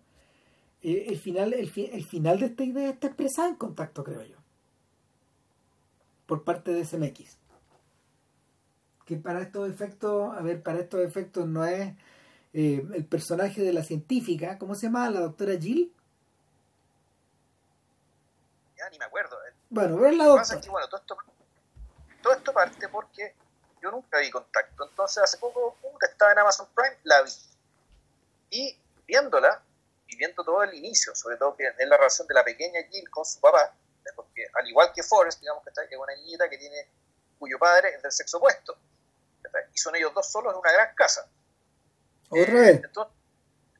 el final, el, el final de esta idea está expresada en contacto, creo yo, por parte de SMX que para estos efectos, a ver, para estos efectos no es eh, el personaje de la científica, ¿cómo se llama? La doctora Jill. Ya ni me acuerdo. Bueno, pero es la Lo que pasa doctora. es que, bueno, todo esto, todo esto parte porque yo nunca vi contacto. Entonces, hace poco, puta, estaba en Amazon Prime, la vi. Y viéndola, y viendo todo el inicio, sobre todo que es la relación de la pequeña Jill con su papá, ¿eh? porque al igual que Forrest, digamos que es una niñita que tiene, cuyo padre es del sexo opuesto. Y son ellos dos solos en una gran casa. Otra vez. Entonces,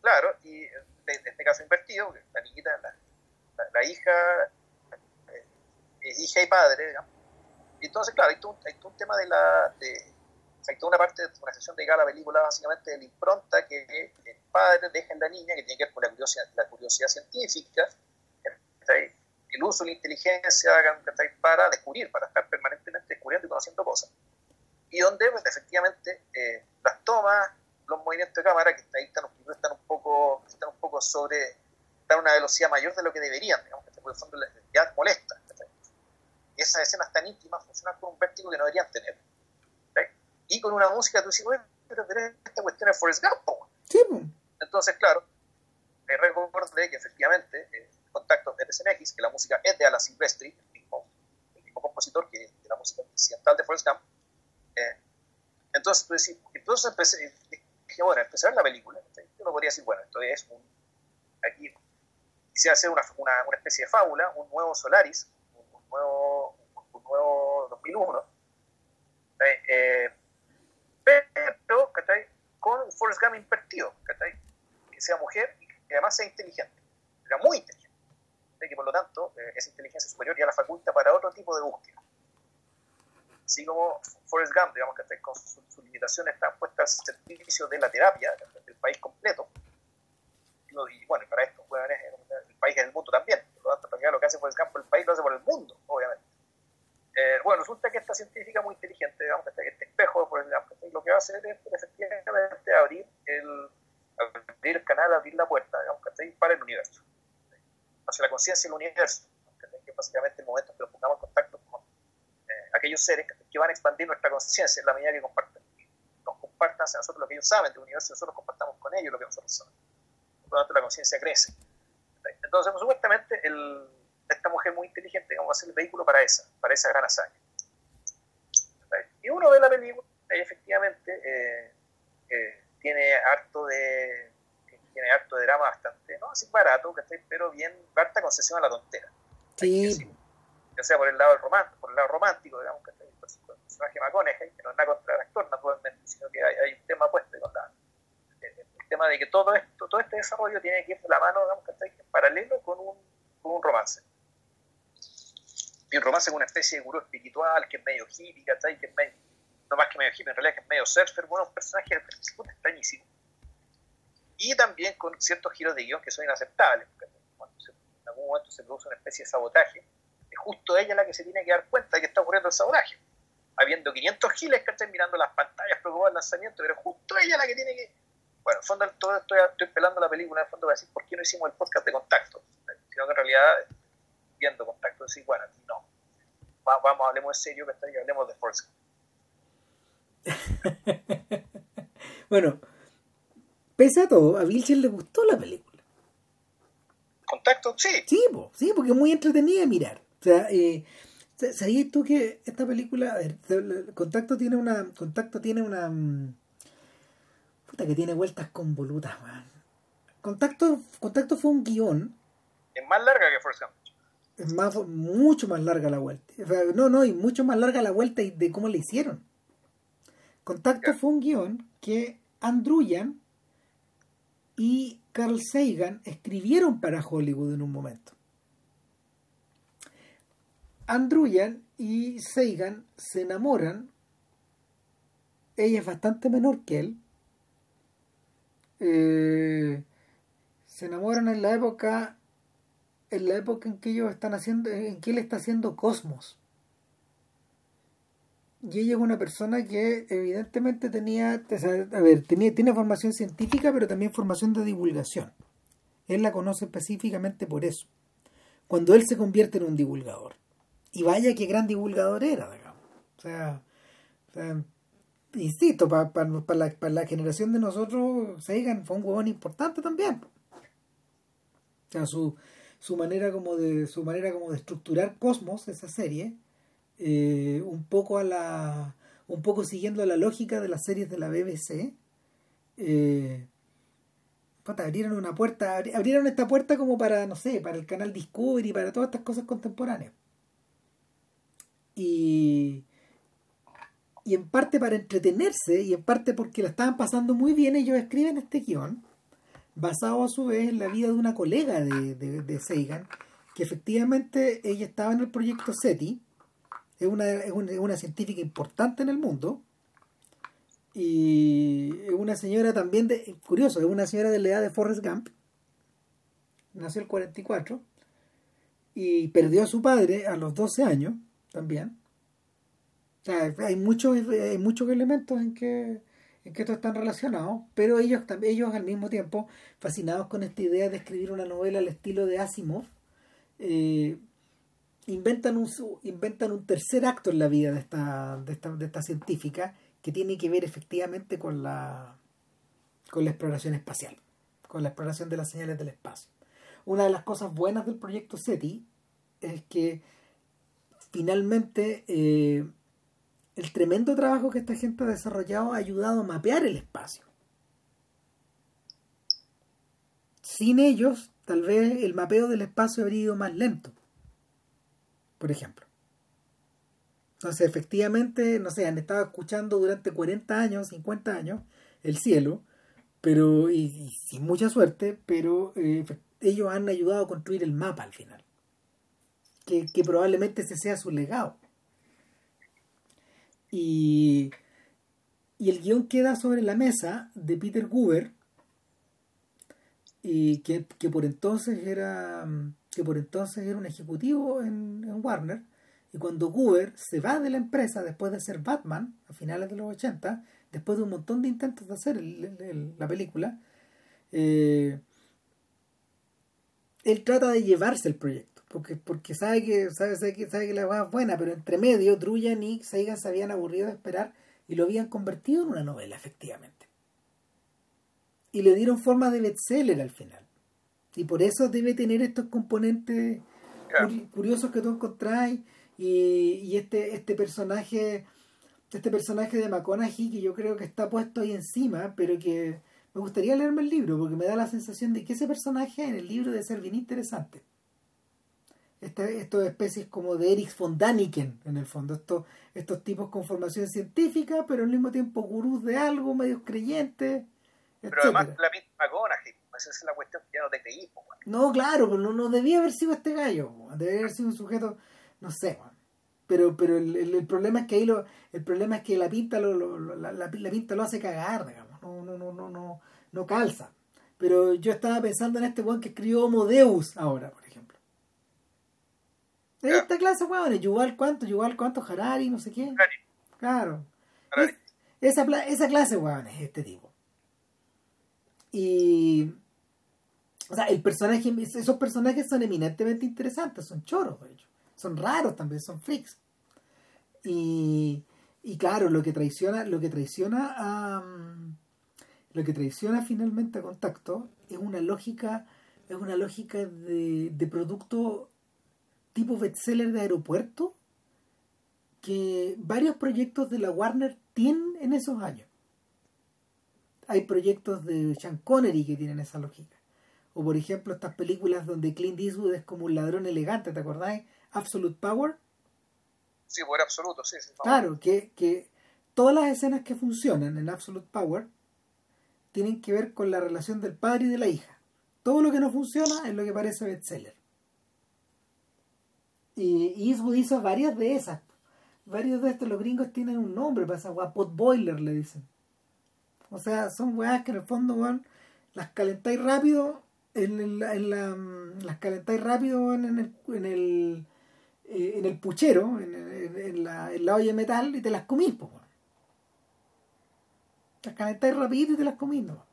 claro, y en en este caso invertido, porque la niñita, la, la- la hija, eh, es hija y padre, digamos. Y entonces, claro, hay todo, un- hay todo un tema de la. De, hay toda una parte, de una sesión dedicada a la película, básicamente de la impronta que el padre deja en la niña, que tiene que ver con la curiosidad, la curiosidad científica, el uso de la inteligencia para descubrir, para estar permanentemente descubriendo y conociendo cosas. Y donde, pues, efectivamente, eh, las tomas, los movimientos de cámara, que ahí están, están un poco, están un poco sobre, están a una velocidad mayor de lo que deberían, digamos, que por el fondo ya molesta. Y esas escenas tan íntimas funcionan con un vértigo que no deberían tener. Y con una música, tú dices, "Oye, pero, pero esta cuestión es Forrest Gump, po". Sí. Entonces, claro, me recordé que efectivamente eh, Contacto de CNX, que la música es de Alan Silvestri, el mismo, el mismo compositor que de la música incidental de Forrest Gump. Eh, entonces, decís, entonces empecé, dije, bueno, ver la película. Yo no podría decir, bueno, esto es un. Aquí quisiera hacer una, una, especie de fábula, un nuevo Solaris, un, nuevo, un nuevo 2001. ¿cachai? Eh, pero, ¿cachai? Con Forrest Gump invertido, que sea mujer y que además sea inteligente, era muy inteligente, que por lo tanto eh, esa inteligencia superior ya la faculta para otro tipo de búsqueda. Así como Forrest Gump, digamos que con sus su limitaciones están puestas al servicio de la terapia del país completo. Y, bueno, para esto, bueno, el país es el mundo también. Por lo tanto, lo que hace Forrest Gump el país lo hace por el mundo, obviamente. Eh, bueno, resulta que esta científica muy inteligente, digamos que este espejo de Forrest lo que va a hacer es efectivamente abrir el, abrir el canal, abrir la puerta, digamos, ¿cachai? para el universo, hacia la conciencia del universo, ¿cachai? que es básicamente el momento en que nos pongamos en contacto con eh, aquellos seres ¿cachai? que van a expandir nuestra conciencia en la medida que compartan, nos compartan hacia nosotros lo que ellos saben del universo, nosotros compartamos con ellos lo que nosotros sabemos. Por lo tanto, la conciencia crece. Entonces, pues, supuestamente, el, esta mujer muy inteligente digamos, va a ser el vehículo para esa, para esa gran hazaña. Y uno ve la película y efectivamente eh, eh, tiene harto de tiene harto de drama bastante, no así barato, pero bien, harta concesión a la tontera. Sí, Ya sea por el lado del romántico, por el lado romántico, digamos, ¿cachai? Por su- por el personaje McConaughey, que no es nada contra el actor, naturalmente, sino que hay, hay un tema puesto con la, el, el tema de que todo esto, todo este desarrollo tiene que ir de la mano, digamos, ¿cachai? en paralelo con un, romance. Y un romance con una especie de gurú espiritual, que es medio hippie, ¿cachai? Que es medio, no más que medio hippie, en realidad que es medio surfer, bueno, un personaje extrañísimo. Y también con ciertos giros de guion que son inaceptables. Cuando se- en algún momento se produce una especie de sabotaje, es justo ella la que se tiene que dar cuenta de que está ocurriendo el sabotaje. Habiendo 500 giles que están mirando las pantallas preocupados del lanzamiento, pero es justo ella la que tiene que... Fondo todo estoy, estoy pelando la película, en el fondo voy a decir por qué no hicimos el podcast de contacto. Sino que en realidad, viendo contacto, decir, bueno, no. Va- vamos, hablemos en serio, que hablemos de Force. bueno, pese a todo, a Vilcher le gustó la película. Contacto, sí. Sí, po, sí, porque es muy entretenida de mirar. O sea, eh, sa- ¿sabías tú que esta película, Contacto tiene una, Contacto tiene una, mm, puta que tiene vueltas convolutas, man. Contacto, Contacto fue un guion, Es más larga que Force Gump. es más, mucho más larga la vuelta. No, no, y mucho más larga la vuelta y de cómo la hicieron. Contacto fue un guion que Andruyan y Carl Sagan escribieron para Hollywood en un momento. Andruyan y Sagan se enamoran. Ella es bastante menor que él. Eh, se enamoran en la época en la época en que ellos están haciendo en que él está haciendo Cosmos. Y ella es una persona que evidentemente tenía a ver tenía tiene formación científica pero también formación de divulgación. Él la conoce específicamente por eso. Cuando él se convierte en un divulgador. Y vaya qué gran divulgador era digamos. O sea, o sea, insisto, para la, la, generación de nosotros, Sagan fue un huevón importante también. O sea, su, su manera como de su manera como de estructurar Cosmos esa serie eh, un poco a la un poco siguiendo la lógica de las series de la BBC eh, abrieron una puerta abrieron esta puerta como para no sé para el canal Discovery para todas estas cosas contemporáneas y y en parte para entretenerse y en parte porque la estaban pasando muy bien ellos escriben este guion basado a su vez en la vida de una colega de, de, Sagan, que efectivamente ella estaba en el proyecto SETI, es una, es una, científica importante en el mundo, y es una señora también, de, curioso, es una señora de la edad de Forrest Gump, nació el 44, y perdió a su padre a los 12 años también. Hay muchos, hay muchos elementos en que en que estos están relacionados, pero ellos, ellos al mismo tiempo, fascinados con esta idea de escribir una novela al estilo de Asimov, eh, inventan, un, inventan un tercer acto en la vida de esta, de esta, de esta científica que tiene que ver efectivamente con la, con la exploración espacial, con la exploración de las señales del espacio. Una de las cosas buenas del proyecto SETI es que finalmente eh, el tremendo trabajo que esta gente ha desarrollado ha ayudado a mapear el espacio. Sin ellos, tal vez el mapeo del espacio habría ido más lento, por ejemplo. Entonces, efectivamente, no sé, han estado escuchando durante 40 años, 50 años, el cielo, pero, y, sin mucha suerte, pero eh, ellos han ayudado a construir el mapa al final. Que, que probablemente ese sea su legado. Y, y el guion queda sobre la mesa de Peter Goober, y que, por entonces era que por entonces era un ejecutivo en, Warner y cuando Goober se va de la empresa después de ser Batman a finales de los 80 después de un montón de intentos de hacer la película eh, él trata de llevarse el proyecto porque, porque sabe que sabe, sabe que sabe que la va es buena, pero entre medio Druyan y Sagan se habían aburrido de esperar y lo habían convertido en una novela, efectivamente. Y le dieron forma de bestseller al final. Y por eso debe tener estos componentes curiosos que tú encontráis y, y este, este personaje este personaje de McConaughey que yo creo que está puesto ahí encima, pero que me gustaría leerme el libro porque me da la sensación de que ese personaje en el libro debe ser bien interesante este, estas especies como de Erich von Daniken, en el fondo, estos, estos tipos con formación científica, pero al mismo tiempo gurús de algo, medios creyentes. Pero además la misma McConaughey, esa es la cuestión que ya no te creí. No, claro, pero no, no debía haber sido este gallo, debía haber sido un sujeto, no sé, pero pero el, el, problema es que ahí lo, el problema es que la pinta lo, lo la, la, pinta lo hace cagar, digamos, no, no, no, no, no, no calza. Pero yo estaba pensando en este weón que escribió Homo Deus ahora, por. Esta clase, weón, igual cuánto, igual cuánto, Harari, no sé qué. Claro. esa, esa clase, weón, es este tipo. Y. O sea, el personaje, esos personajes son eminentemente interesantes, son choros, de hecho. Son raros también, son freaks. Y, y claro, lo que traiciona, lo que traiciona a. Lo que traiciona finalmente a contacto es una lógica, es una lógica de, de producto tipo bestseller de aeropuerto que varios proyectos de la Warner tienen en esos años. Hay proyectos de Sean Connery que tienen esa lógica. O por ejemplo estas películas donde Clint Eastwood es como un ladrón elegante, ¿te acordáis? Absolute Power. Sí, por absoluto, sí. sí claro, que, que todas las escenas que funcionan en Absolute Power tienen que ver con la relación del padre y de la hija. Todo lo que no funciona es lo que parece bestseller. Y Eastwood hizo varias de esas. Varios de estos, los gringos tienen un nombre para esa pot boiler, le dicen. O sea, son weas que en el fondo, van las calentáis rápido, en, la, en la, mm, las calentáis rápido en, el, en el, eh, en el puchero, en, en, la, en la olla de metal y te las comís, pues. Las calentáis rapidito y te las comís, ¿no?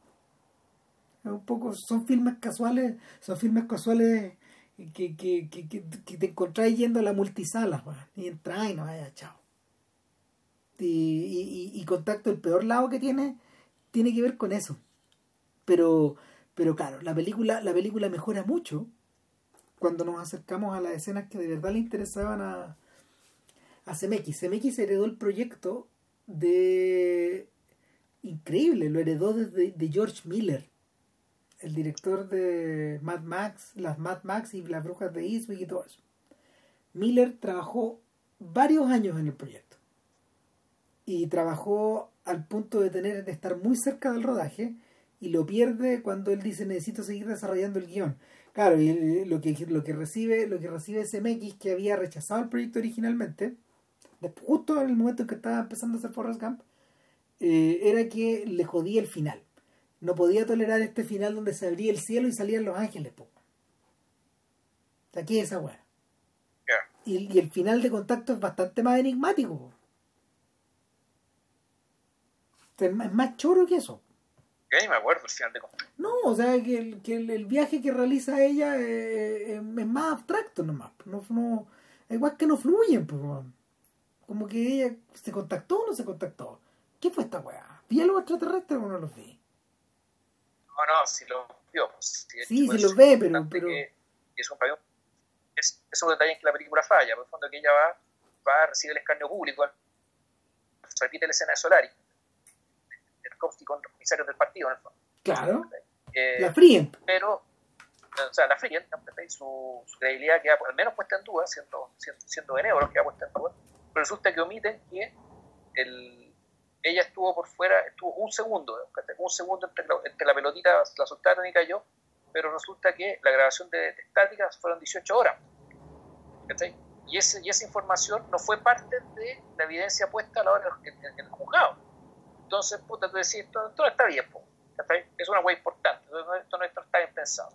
un poco, son filmes casuales, son filmes casuales que, que, que, que te encontráis yendo a la multisala, y entráis y no vaya, chao. Y, y, contacto, el peor lado que tiene, tiene que ver con eso. Pero, pero claro, la película, la película mejora mucho cuando nos acercamos a las escenas que de verdad le interesaban a, a CMX. CMX heredó el proyecto de... Increíble, lo heredó desde de George Miller, el director de Mad Max, las Mad Max y las Brujas de Eastwick y todo eso. Miller trabajó varios años en el proyecto y trabajó al punto de tener de estar muy cerca del rodaje y lo pierde cuando él dice necesito seguir desarrollando el guion. Claro, lo que, lo que recibe, lo que recibe SMX que había rechazado el proyecto originalmente, justo en el momento en que estaba empezando a hacer Forrest Gump, eh, era que le jodía el final. No podía tolerar este final donde se abría el cielo y salían los ángeles. Po. Aquí esa weá. Y, el final de contacto es bastante más enigmático. Es más choro que eso. Y me acuerdo el final de contacto. No, o sea, que el, que el, viaje que realiza ella eh, eh, es más abstracto nomás. No, no, igual que no fluyen. Pues, como que ella se contactó o no se contactó. ¿Qué fue esta weá? ¿Vi a los extraterrestres o no los vi? No, no, si los vio. Pues, sí, si los ve, pero... pero... es, un, es, es un detalle en que la película falla. Por el fondo que ella va, va a recibir el escarnio público. Repite la escena de Solari. El con los comisarios del partido, en el fondo. Claro. Eh, la fríen. Pero o sea, la fríen, su, su credibilidad queda al menos puesta en duda, siendo, siendo, siendo que queda puesta en duda pero resulta que omiten que el, ella estuvo por fuera, estuvo un segundo, un segundo entre la, entre la pelotita, la soltaron y cayó, pero resulta que la grabación de, de estática fueron 18 horas. Y, ese, y esa información no fue parte de la evidencia puesta a la hora en, el juzgado. Entonces, puta, tú decís, esto, no está bien, es una hueá importante, esto no está bien pensado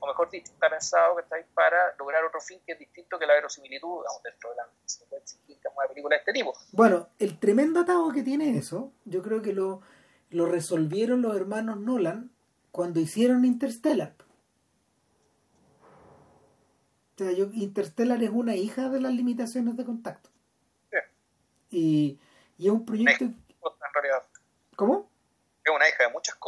o mejor dicho, está pensado que ahí para lograr otro fin que es distinto que la verosimilitud dentro de la, una película de este tipo. Bueno, el tremendo atajo que tiene eso, yo creo que lo, lo resolvieron los hermanos Nolan cuando hicieron Interstellar. O sea, yo, Interstellar es una hija de las limitaciones de contacto. Y, y es un proyecto... En realidad. ¿Cómo?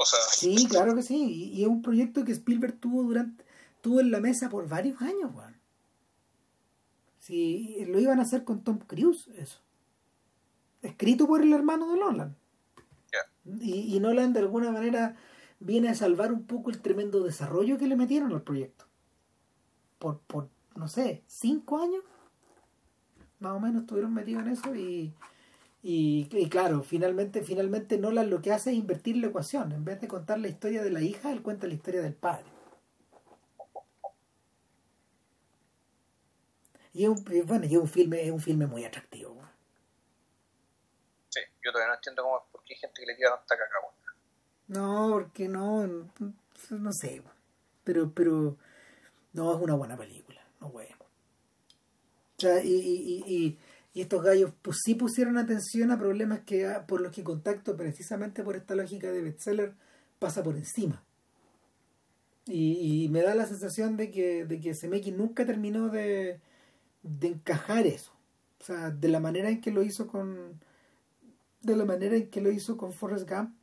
Sí, claro que sí. Y, es un proyecto que Spielberg tuvo durante tuvo en la mesa por varios años, Juan. Sí, lo iban a hacer con Tom Cruise, eso. Escrito por el hermano de Nolan. Y, y Nolan de alguna manera viene a salvar un poco el tremendo desarrollo que le metieron al proyecto. Por, por no sé, cinco años. Más o menos estuvieron metidos en eso y y, claro, finalmente, finalmente Nolan lo que hace es invertir la ecuación. En vez de contar la historia de la hija, él cuenta la historia del padre. Y es un, bueno, es un filme, es un filme muy atractivo. Sí, yo todavía no entiendo cómo, por qué hay gente que le tira tanta caca. No, porque no, no, sé. Pero, pero, no, es una buena película, no bueno. O sea, y, y, y y estos gallos pues, sí pusieron atención a problemas que ah, por los que contacto, precisamente por esta lógica de bestseller, pasa por encima. Y, me da la sensación de que, de que nunca terminó de, de encajar eso. O sea, de la manera en que lo hizo con. De la manera en que lo hizo con Forrest Gump,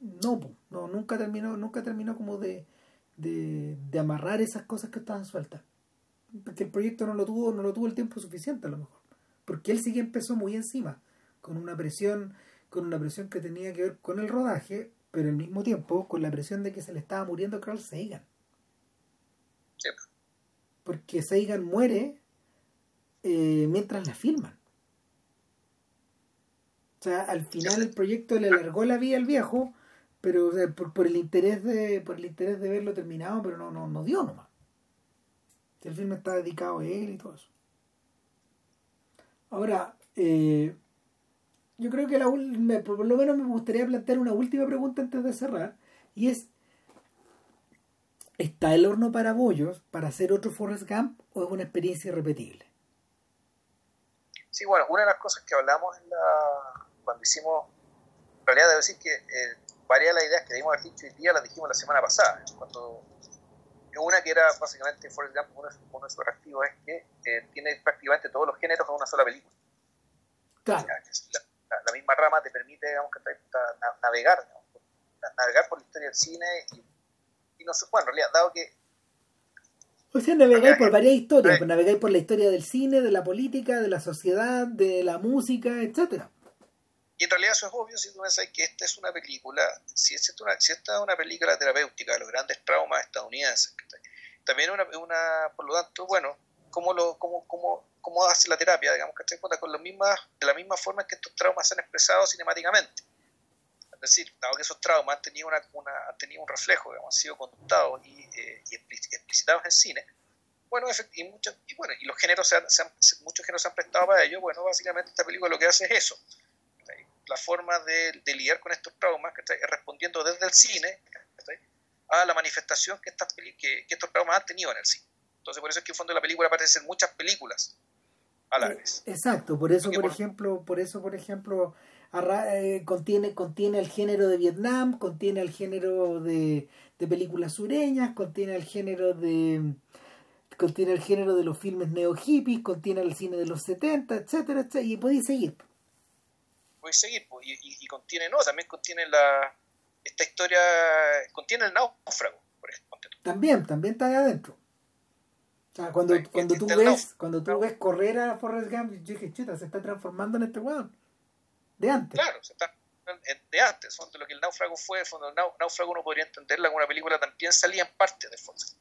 no, no nunca terminó, nunca terminó como de, de, de amarrar esas cosas que estaban sueltas. Porque el proyecto no lo tuvo, no lo tuvo el tiempo suficiente a lo mejor porque él sí que empezó muy encima, con una presión, con una presión que tenía que ver con el rodaje, pero al mismo tiempo con la presión de que se le estaba muriendo Carl Sagan. Porque Sagan muere eh, mientras la filman. O sea, al final el proyecto le alargó la vida al viejo, pero por, el interés de por el interés de verlo terminado, pero no, no, no dio nomás. El filme está dedicado a él y todo eso. Ahora, eh, yo creo que la, por lo menos me gustaría plantear una última pregunta antes de cerrar, y es, ¿está el horno para bollos para hacer otro Forrest Gump o es una experiencia irrepetible? Sí, bueno, una de las cosas que hablamos en la, cuando hicimos, en realidad debo decir que eh, varias de las ideas que dimos haber dicho hoy día las dijimos la semana pasada, cuando una que era básicamente Forrest Gump, uno, uno de sus atractivos es que eh, tiene prácticamente todos los géneros en una sola película. Claro. La, misma rama te permite, digamos, que navegar, navegar por la historia del cine y, no sé, bueno, en realidad, dado que o sea, navegáis por varias historias, pues navegáis por la historia del cine, de la política, de la sociedad, de la música, etcétera. Y en realidad eso es obvio si tú pensás que esta es una película, si esta, una, si esta es una película terapéutica de los grandes traumas estadounidenses, también una, una, por lo tanto, bueno, cómo, lo, cómo, cómo, cómo hace la terapia, digamos, que con la misma, de la misma forma que estos traumas se han expresado cinemáticamente. Es decir, dado que esos traumas han tenido, una, una han tenido un reflejo, digamos, han sido contados y, eh, explicitados en cine, bueno, y, y, bueno, y los géneros se han, muchos géneros se han prestado para ello, bueno, básicamente esta película lo que hace es eso. La forma de, de lidiar con estos traumas, que está respondiendo desde el cine a la manifestación que, estas, que, que estos traumas han tenido en el cine. Entonces, por eso es que en fondo de la película aparecen muchas películas a la vez. Exacto, por eso, por, ejemplo, por eso, por ejemplo, eh, contiene, contiene el género de Vietnam, contiene el género de, películas sureñas, contiene el género de contiene el género de los filmes neo hippies, contiene el cine de los 70, etcétera, etcétera, y podéis seguir. Podéis seguir, y, y, contiene, no, también contiene la esta historia, contiene el náufrago, por ejemplo. También, también está ahí adentro. O sea, cuando, cuando tú ves, cuando tú ves correr a Forrest Gump, yo dije, chuta, se está transformando en este weón. De antes. Claro, se está de antes, fondo, lo que el náufrago fue, fondo, el náufrago uno podría entenderla como una película también salía en parte de Forrest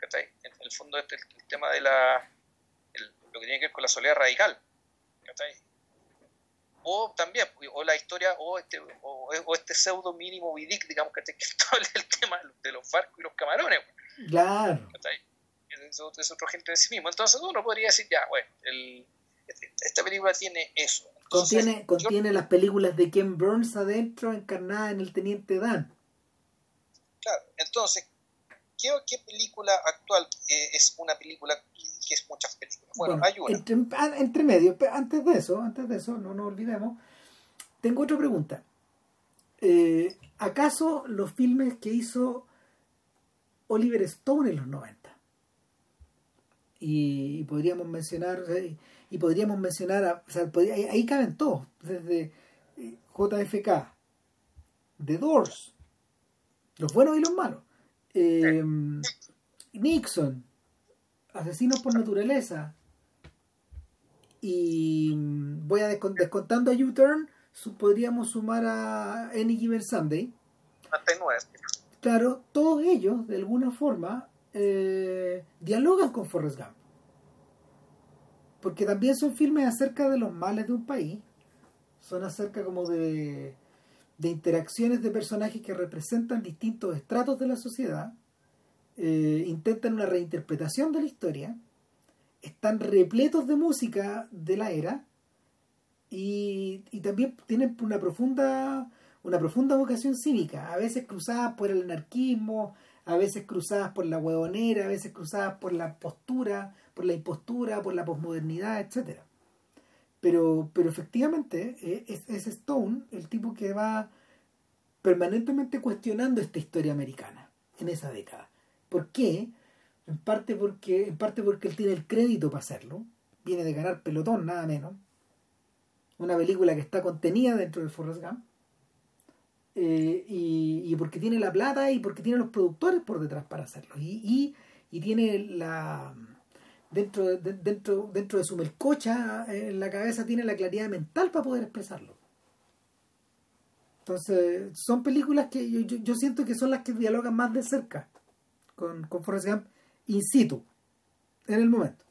En, el fondo este, el, tema de la lo que tiene que ver con la soledad radical. O también, o la historia, o este, o, este pseudo mínimo vidic, digamos, que, que el tema de los barcos y los camarones. Claro es, otro gente de sí mismo. Entonces uno podría decir, ya, bueno, el, esta película tiene eso. contiene contiene las películas de Ken Burns adentro, encarnada en el Teniente Dan. Claro, entonces, ¿qué, qué película actual eh, es una película que es muchas películas? Bueno, hay una. Entre, ah, entre medio, antes de eso, antes de eso, no nos olvidemos, tengo otra pregunta. Eh, ¿Acaso los filmes que hizo Oliver Stone en los 90 y, podríamos mencionar y podríamos mencionar o sea, ahí, caben todos desde eh, JFK The Doors los buenos y los malos em, Nixon Asesinos por naturaleza y mm, voy a descontando a U-Turn podríamos sumar a Any Given Sunday claro todos ellos de alguna forma eh, dialogan con Forrest Gump. Porque también son filmes acerca de los males de un país. Son acerca como de, de interacciones de personajes que representan distintos estratos de la sociedad. Eh, intentan una reinterpretación de la historia. Están repletos de música de la era. Y, también tienen una profunda una profunda vocación cívica, a veces cruzada por el anarquismo, a veces cruzadas por la huevonera, a veces cruzadas por la postura, por la impostura, por la posmodernidad, etc. Pero, pero efectivamente eh, es, es Stone el tipo que va permanentemente cuestionando esta historia americana en esa década. ¿Por qué? En parte porque, en parte porque él tiene el crédito para hacerlo. Viene de ganar pelotón, nada menos. Una película que está contenida dentro del Forrest Gump eh, y, porque tiene la plata y porque tiene los productores por detrás para hacerlo. Y, y, tiene la. Dentro de, dentro, dentro de su melcocha eh, en la cabeza tiene la claridad mental para poder expresarlo. Entonces, son películas que yo, yo, siento que son las que dialogan más de cerca con, con Forrest Gump in situ, en el momento.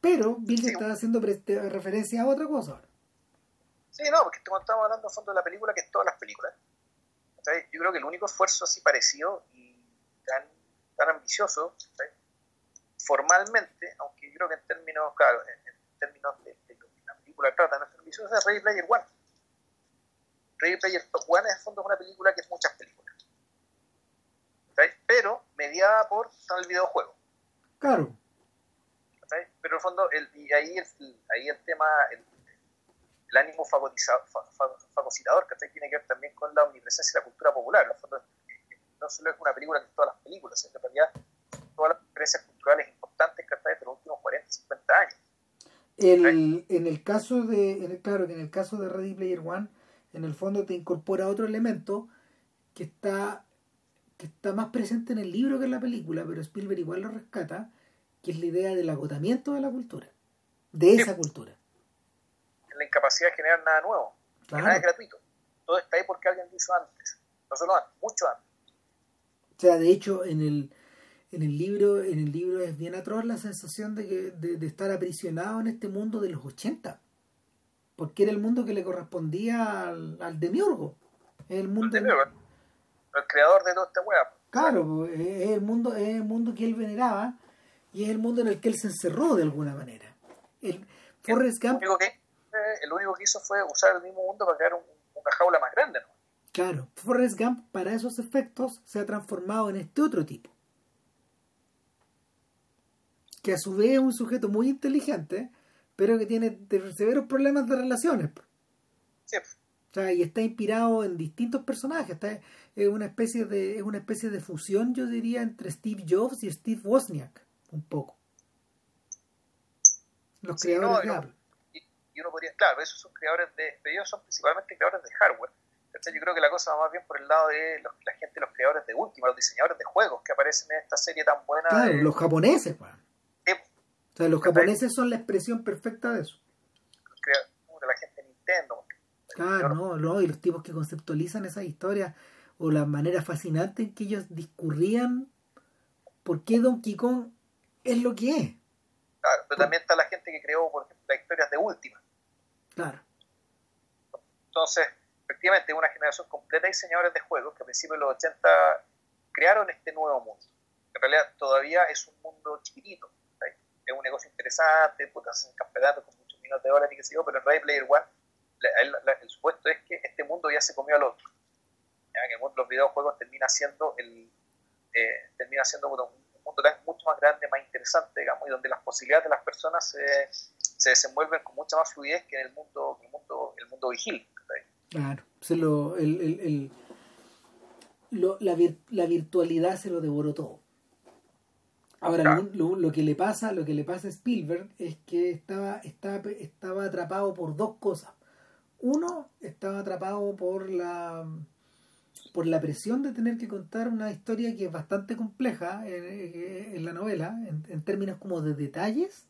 Pero Bill está haciendo referencia a otra cosa Sí, no, porque estamos hablando a fondo de la película que es todas las películas. Yo creo que el único esfuerzo así parecido y tan, tan ambicioso, formalmente, aunque yo creo que en términos, claro, en, términos de, de, lo que la película trata, no es ambicioso, es Ready Player One. Ready Player One es fondo una película que es muchas películas. Pero mediada por el videojuego. Claro. Pero en el fondo, el, y ahí el, ahí el tema, el, el ánimo fagocitador que tiene que ver también con la omnipresencia de la cultura popular. no solo es una película que todas las películas, en realidad todas las experiencias culturales importantes que de los últimos 40, 50 años. El, en el caso de, en el, claro que en el caso de Ready Player One, en el fondo te incorpora otro elemento que está, que está más presente en el libro que en la película, pero Spielberg igual lo rescata, que es la idea del agotamiento de la cultura, de esa cultura. La incapacidad de generar nada nuevo, nada es gratuito. Todo está ahí porque alguien lo hizo antes, no solo antes, mucho antes. O sea, de hecho, en el, en el libro, en el libro es bien atroz la sensación de, que, de, estar aprisionado en este mundo de los 80. Porque era el mundo que le correspondía al, al demiurgo. el mundo. El, creador de toda esta hueá. Claro, es el mundo, es el mundo que él veneraba y es el mundo en el que él se encerró de alguna manera. El Forrest Gump. El único que, el único que hizo fue usar el mismo mundo para crear una jaula más grande, ¿no? Claro, Forrest Gump para esos efectos se ha transformado en este otro tipo. Que a su vez es un sujeto muy inteligente, pero que tiene severos problemas de relaciones. Sí. O sea, y está inspirado en distintos personajes. Está, es, una especie de, es una especie de fusión, yo diría, entre Steve Jobs y Steve Wozniak, un poco. Los creadores de Apple. Y, uno podría, claro, esos son creadores de, ellos son principalmente creadores de hardware yo creo que la cosa va más bien por el lado de la gente, los creadores de Última, los diseñadores de juegos que aparecen en esta serie tan buena. Claro, los japoneses, o sea, los japoneses son la expresión perfecta de eso. La gente de Nintendo. Claro, no, no, y los tipos que conceptualizan esa historia o la manera fascinante en que ellos discurrían por qué Donkey Kong es lo que es. Claro, pero también está la gente que creó, por ejemplo, las historias de Última. Claro. Entonces, efectivamente una generación completa de diseñadores de juegos que a principios de los 80 crearon este nuevo mundo. En realidad todavía es un mundo chiquitito. Es un negocio interesante, pues hacen campeonatos con muchos millones de dólares y qué sé yo, pero en Ready Player One el supuesto es que este mundo ya se comió al otro. Que el mundo de los videojuegos termina siendo el eh, termina siendo un mundo mucho más grande, más interesante, digamos, y donde las posibilidades de las personas se, se desenvuelven con mucha más fluidez que en el mundo, el mundo, el mundo vigil. Claro, se lo, el, el, el lo, la, la, virtualidad se lo devoró todo. Ahora, lo, lo, que le pasa, lo que le pasa a Spielberg es que estaba, estaba, estaba atrapado por dos cosas. Uno, estaba atrapado por la por la presión de tener que contar una historia que es bastante compleja en, en la novela, en, términos como de detalles,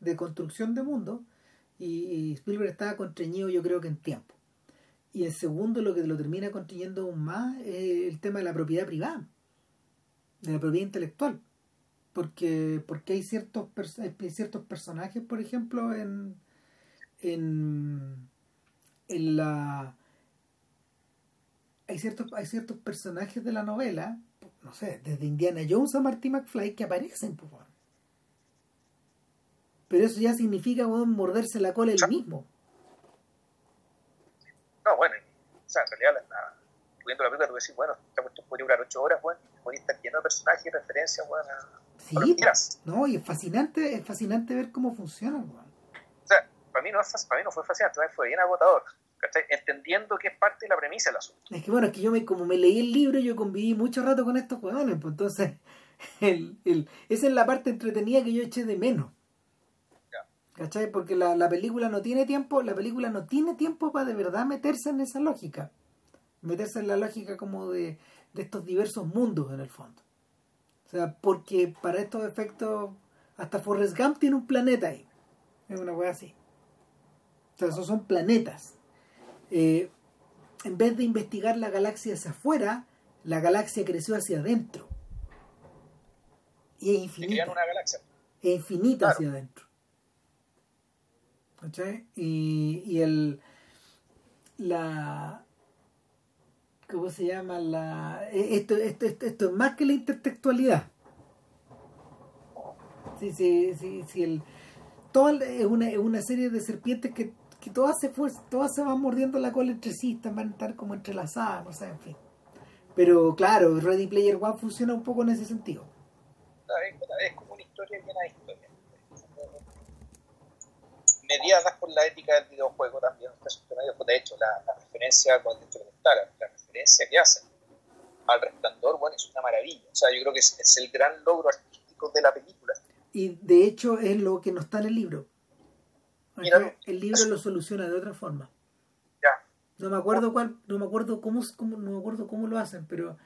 de construcción de mundo, y, Spielberg estaba constreñido yo creo que en tiempo. Y en segundo, lo que lo termina construyendo aún más es el tema de la propiedad privada, de la propiedad intelectual. Porque, porque hay ciertos hay ciertos personajes, por ejemplo, en, en, en la hay ciertos, hay ciertos personajes de la novela, no sé, desde Indiana Jones a Marty McFly que aparecen, pues, pero eso ya significa morderse la cola el mismo. No, bueno, o sea, en realidad, la, viendo la película, tú decís, bueno, esta cuestión durar ocho horas, bueno, podría estar lleno de personajes y referencias, bueno, Sí, no, y es fascinante, es fascinante ver cómo funciona, bueno. O sea, para mí no, para mí no fue fascinante, fue bien agotador. ¿cachai? Entendiendo que es parte de la premisa del asunto. Es que bueno, es que yo me, como me leí el libro, yo conviví mucho rato con estos jugadores, pues entonces, el, el, esa es la parte entretenida que yo eché de menos. ¿Cachai? Porque la, la, película no tiene tiempo, la película no tiene tiempo para de verdad meterse en esa lógica. Meterse en la lógica como de, de estos diversos mundos en el fondo. O sea, porque para estos efectos, hasta Forrest Gump tiene un planeta ahí. Es una cosa así. O sea, esos son planetas. Eh, en vez de investigar la galaxia hacia afuera, la galaxia creció hacia adentro. Y es infinita. Una galaxia. Es infinita hacia adentro. Y, y el la ¿cómo se llama? la e, esto, esto, esto, es más que la intertextualidad sí, sí, sí, sí el, toda es una, es una serie de serpientes que, que todas se todas se van mordiendo la cola entre sí van a estar como entrelazadas no sé en fin pero claro Ready Player One funciona un poco en ese sentido es como una historia llena de historia mediadas por la ética del videojuego también. De hecho, la, referencia, cuando te la, la referencia que hacen al resplandor, bueno, es una maravilla. O sea, yo creo que es, es, el gran logro artístico de la película. Y de hecho es lo que no está en el libro. El libro lo soluciona de otra forma. Ya. No me acuerdo cuál, no me acuerdo cómo, cómo no me acuerdo cómo lo hacen, pero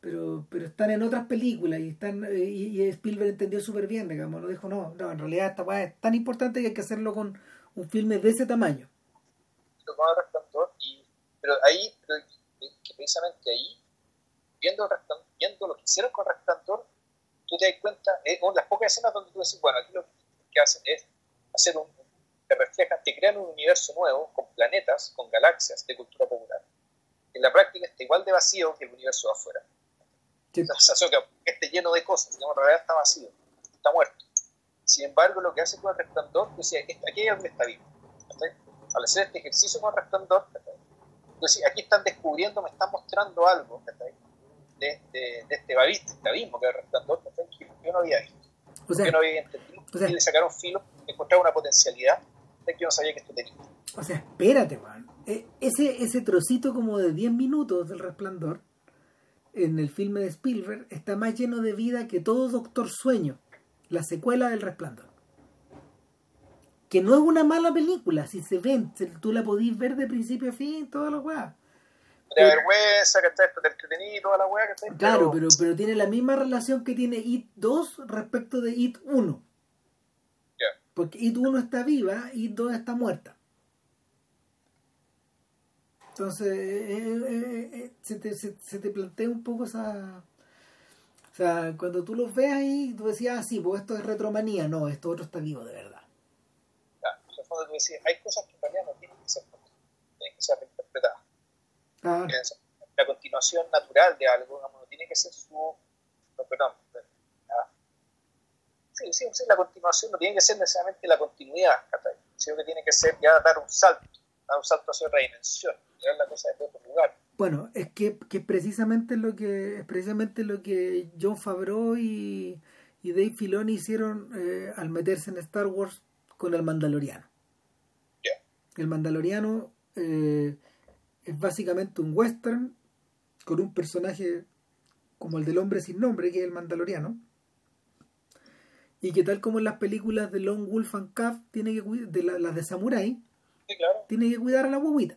pero pero están en otras películas y están eh, y, Spielberg entendió súper bien, digamos, lo dijo, no, no, en realidad esta weá es tan importante que hay que hacerlo con un filme de ese tamaño. Y, pero ahí, que precisamente ahí, viendo, viendo lo que hicieron con Resplandor, tú te das cuenta, una de las pocas escenas donde tú decís, bueno, aquí lo que hacen es hacer un, te reflejan, te crean un universo nuevo con planetas, con galaxias de cultura popular. En la práctica está igual de vacío que el universo de afuera. La sensación que esté lleno de cosas, digamos, en realidad está vacío, está muerto. Sin embargo, lo que hace con el resplandor, decía, aquí hay algo que está vivo. Al hacer este ejercicio con el resplandor, entonces aquí están descubriendo, me están mostrando algo de, de, de este abismo que es el resplandor que yo no había visto. O sea, yo no había entendido. O sea, y le sacaron filo, encontraron una potencialidad que yo no sabía que. O sea, espérate, man. E, ese, ese trocito como de 10 minutos del resplandor en el filme de Spielberg está más lleno de vida que todo Doctor Sueño, la secuela del Resplandor. Que no es una mala película, si se ven, tú la podís ver de principio a fin, toda la weá. De vergüenza, que está entretenido, toda la weá que está Claro, pero... pero, tiene la misma relación que tiene It 2 respecto de It 1. Porque It 1 está viva, It 2 está muerta. Entonces, eh, eh, eh, se, te, se, te, plantea un poco esa... O sea, cuando tú los ves ahí, tú decías, ah, sí, pues esto es retromanía. No, esto otro está vivo de verdad. Claro, en el fondo tú decías, hay cosas que en realidad no tienen que ser, tienen que ser reinterpretadas. Ah. La continuación natural de algo, no tiene que ser su... No, perdón. Sí, sí, sí, la continuación no tiene que ser necesariamente la continuidad, sino que tiene que ser ya dar un salto, dar un salto hacia otra dimensión la cosa de otro lugar. Bueno, es que, que precisamente lo que es precisamente lo que John Favreau y, y Dave Filoni hicieron eh, al meterse en Star Wars con el Mandaloriano. El Mandaloriano eh, es básicamente un western con un personaje como el del hombre sin nombre, que es el Mandaloriano. Y que tal como en las películas de Lone Wolf and Cub, tiene que de las de Samurai, tiene que cuidar a la guaguita.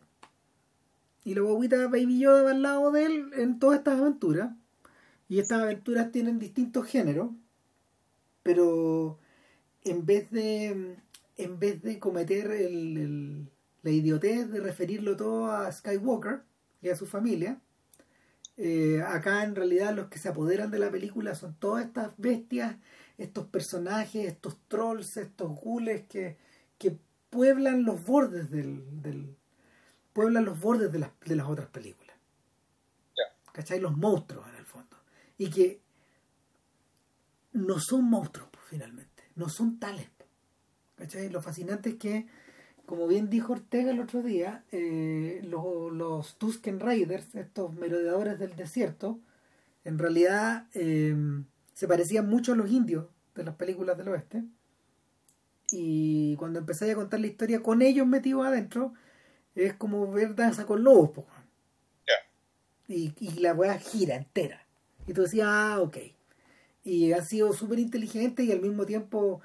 Y la guaguita Baby Yoda va al lado de él en todas estas aventuras. Y estas aventuras tienen distintos géneros. Pero en vez de, en vez de cometer el, la idiotez de referirlo todo a Skywalker y a su familia, eh, acá en realidad los que se apoderan de la película son todas estas bestias, estos personajes, estos trolls, estos gules que, que pueblan los bordes del, pueblan los bordes de las, de las otras películas. ¿Cachai? Los monstruos en el fondo. Y que no son monstruos, pues, finalmente. No son tales. ¿Cachai? Lo fascinante es que, como bien dijo Ortega el otro día, eh, los, los, Tusken Raiders, estos merodeadores del desierto, en realidad eh, se parecían mucho a los indios de las películas del oeste. Y cuando empecé a contar la historia con ellos metidos adentro, es como ver danza con lobos, po. Y, y la weá gira entera. Y tú decías, ah, ok. Y han sido súper inteligentes y al mismo tiempo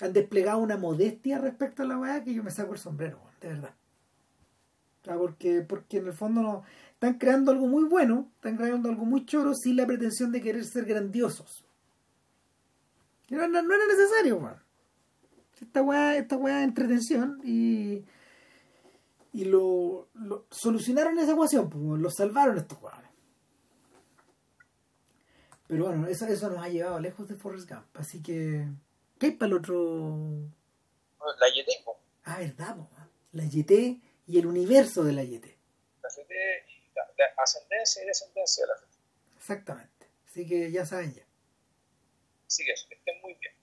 han desplegado una modestia respecto a la weá que yo me saco el sombrero, de verdad. porque, porque en el fondo no, están creando algo muy bueno, están creando algo muy choro sin la pretensión de querer ser grandiosos. No, no, era necesario, weón. Esta weá, esta weá entretención y y lo, solucionaron esa ecuación, pues, lo salvaron estos jugadores. Pero bueno, eso, eso nos ha llevado lejos de Forrest Gump. Así que, ¿qué hay para el otro? La YT. Ah, verdad, la YT y el universo de la YT. La YT, la, ascendencia y descendencia de la YT. Exactamente. Así que ya saben ya. Así que estén muy bien.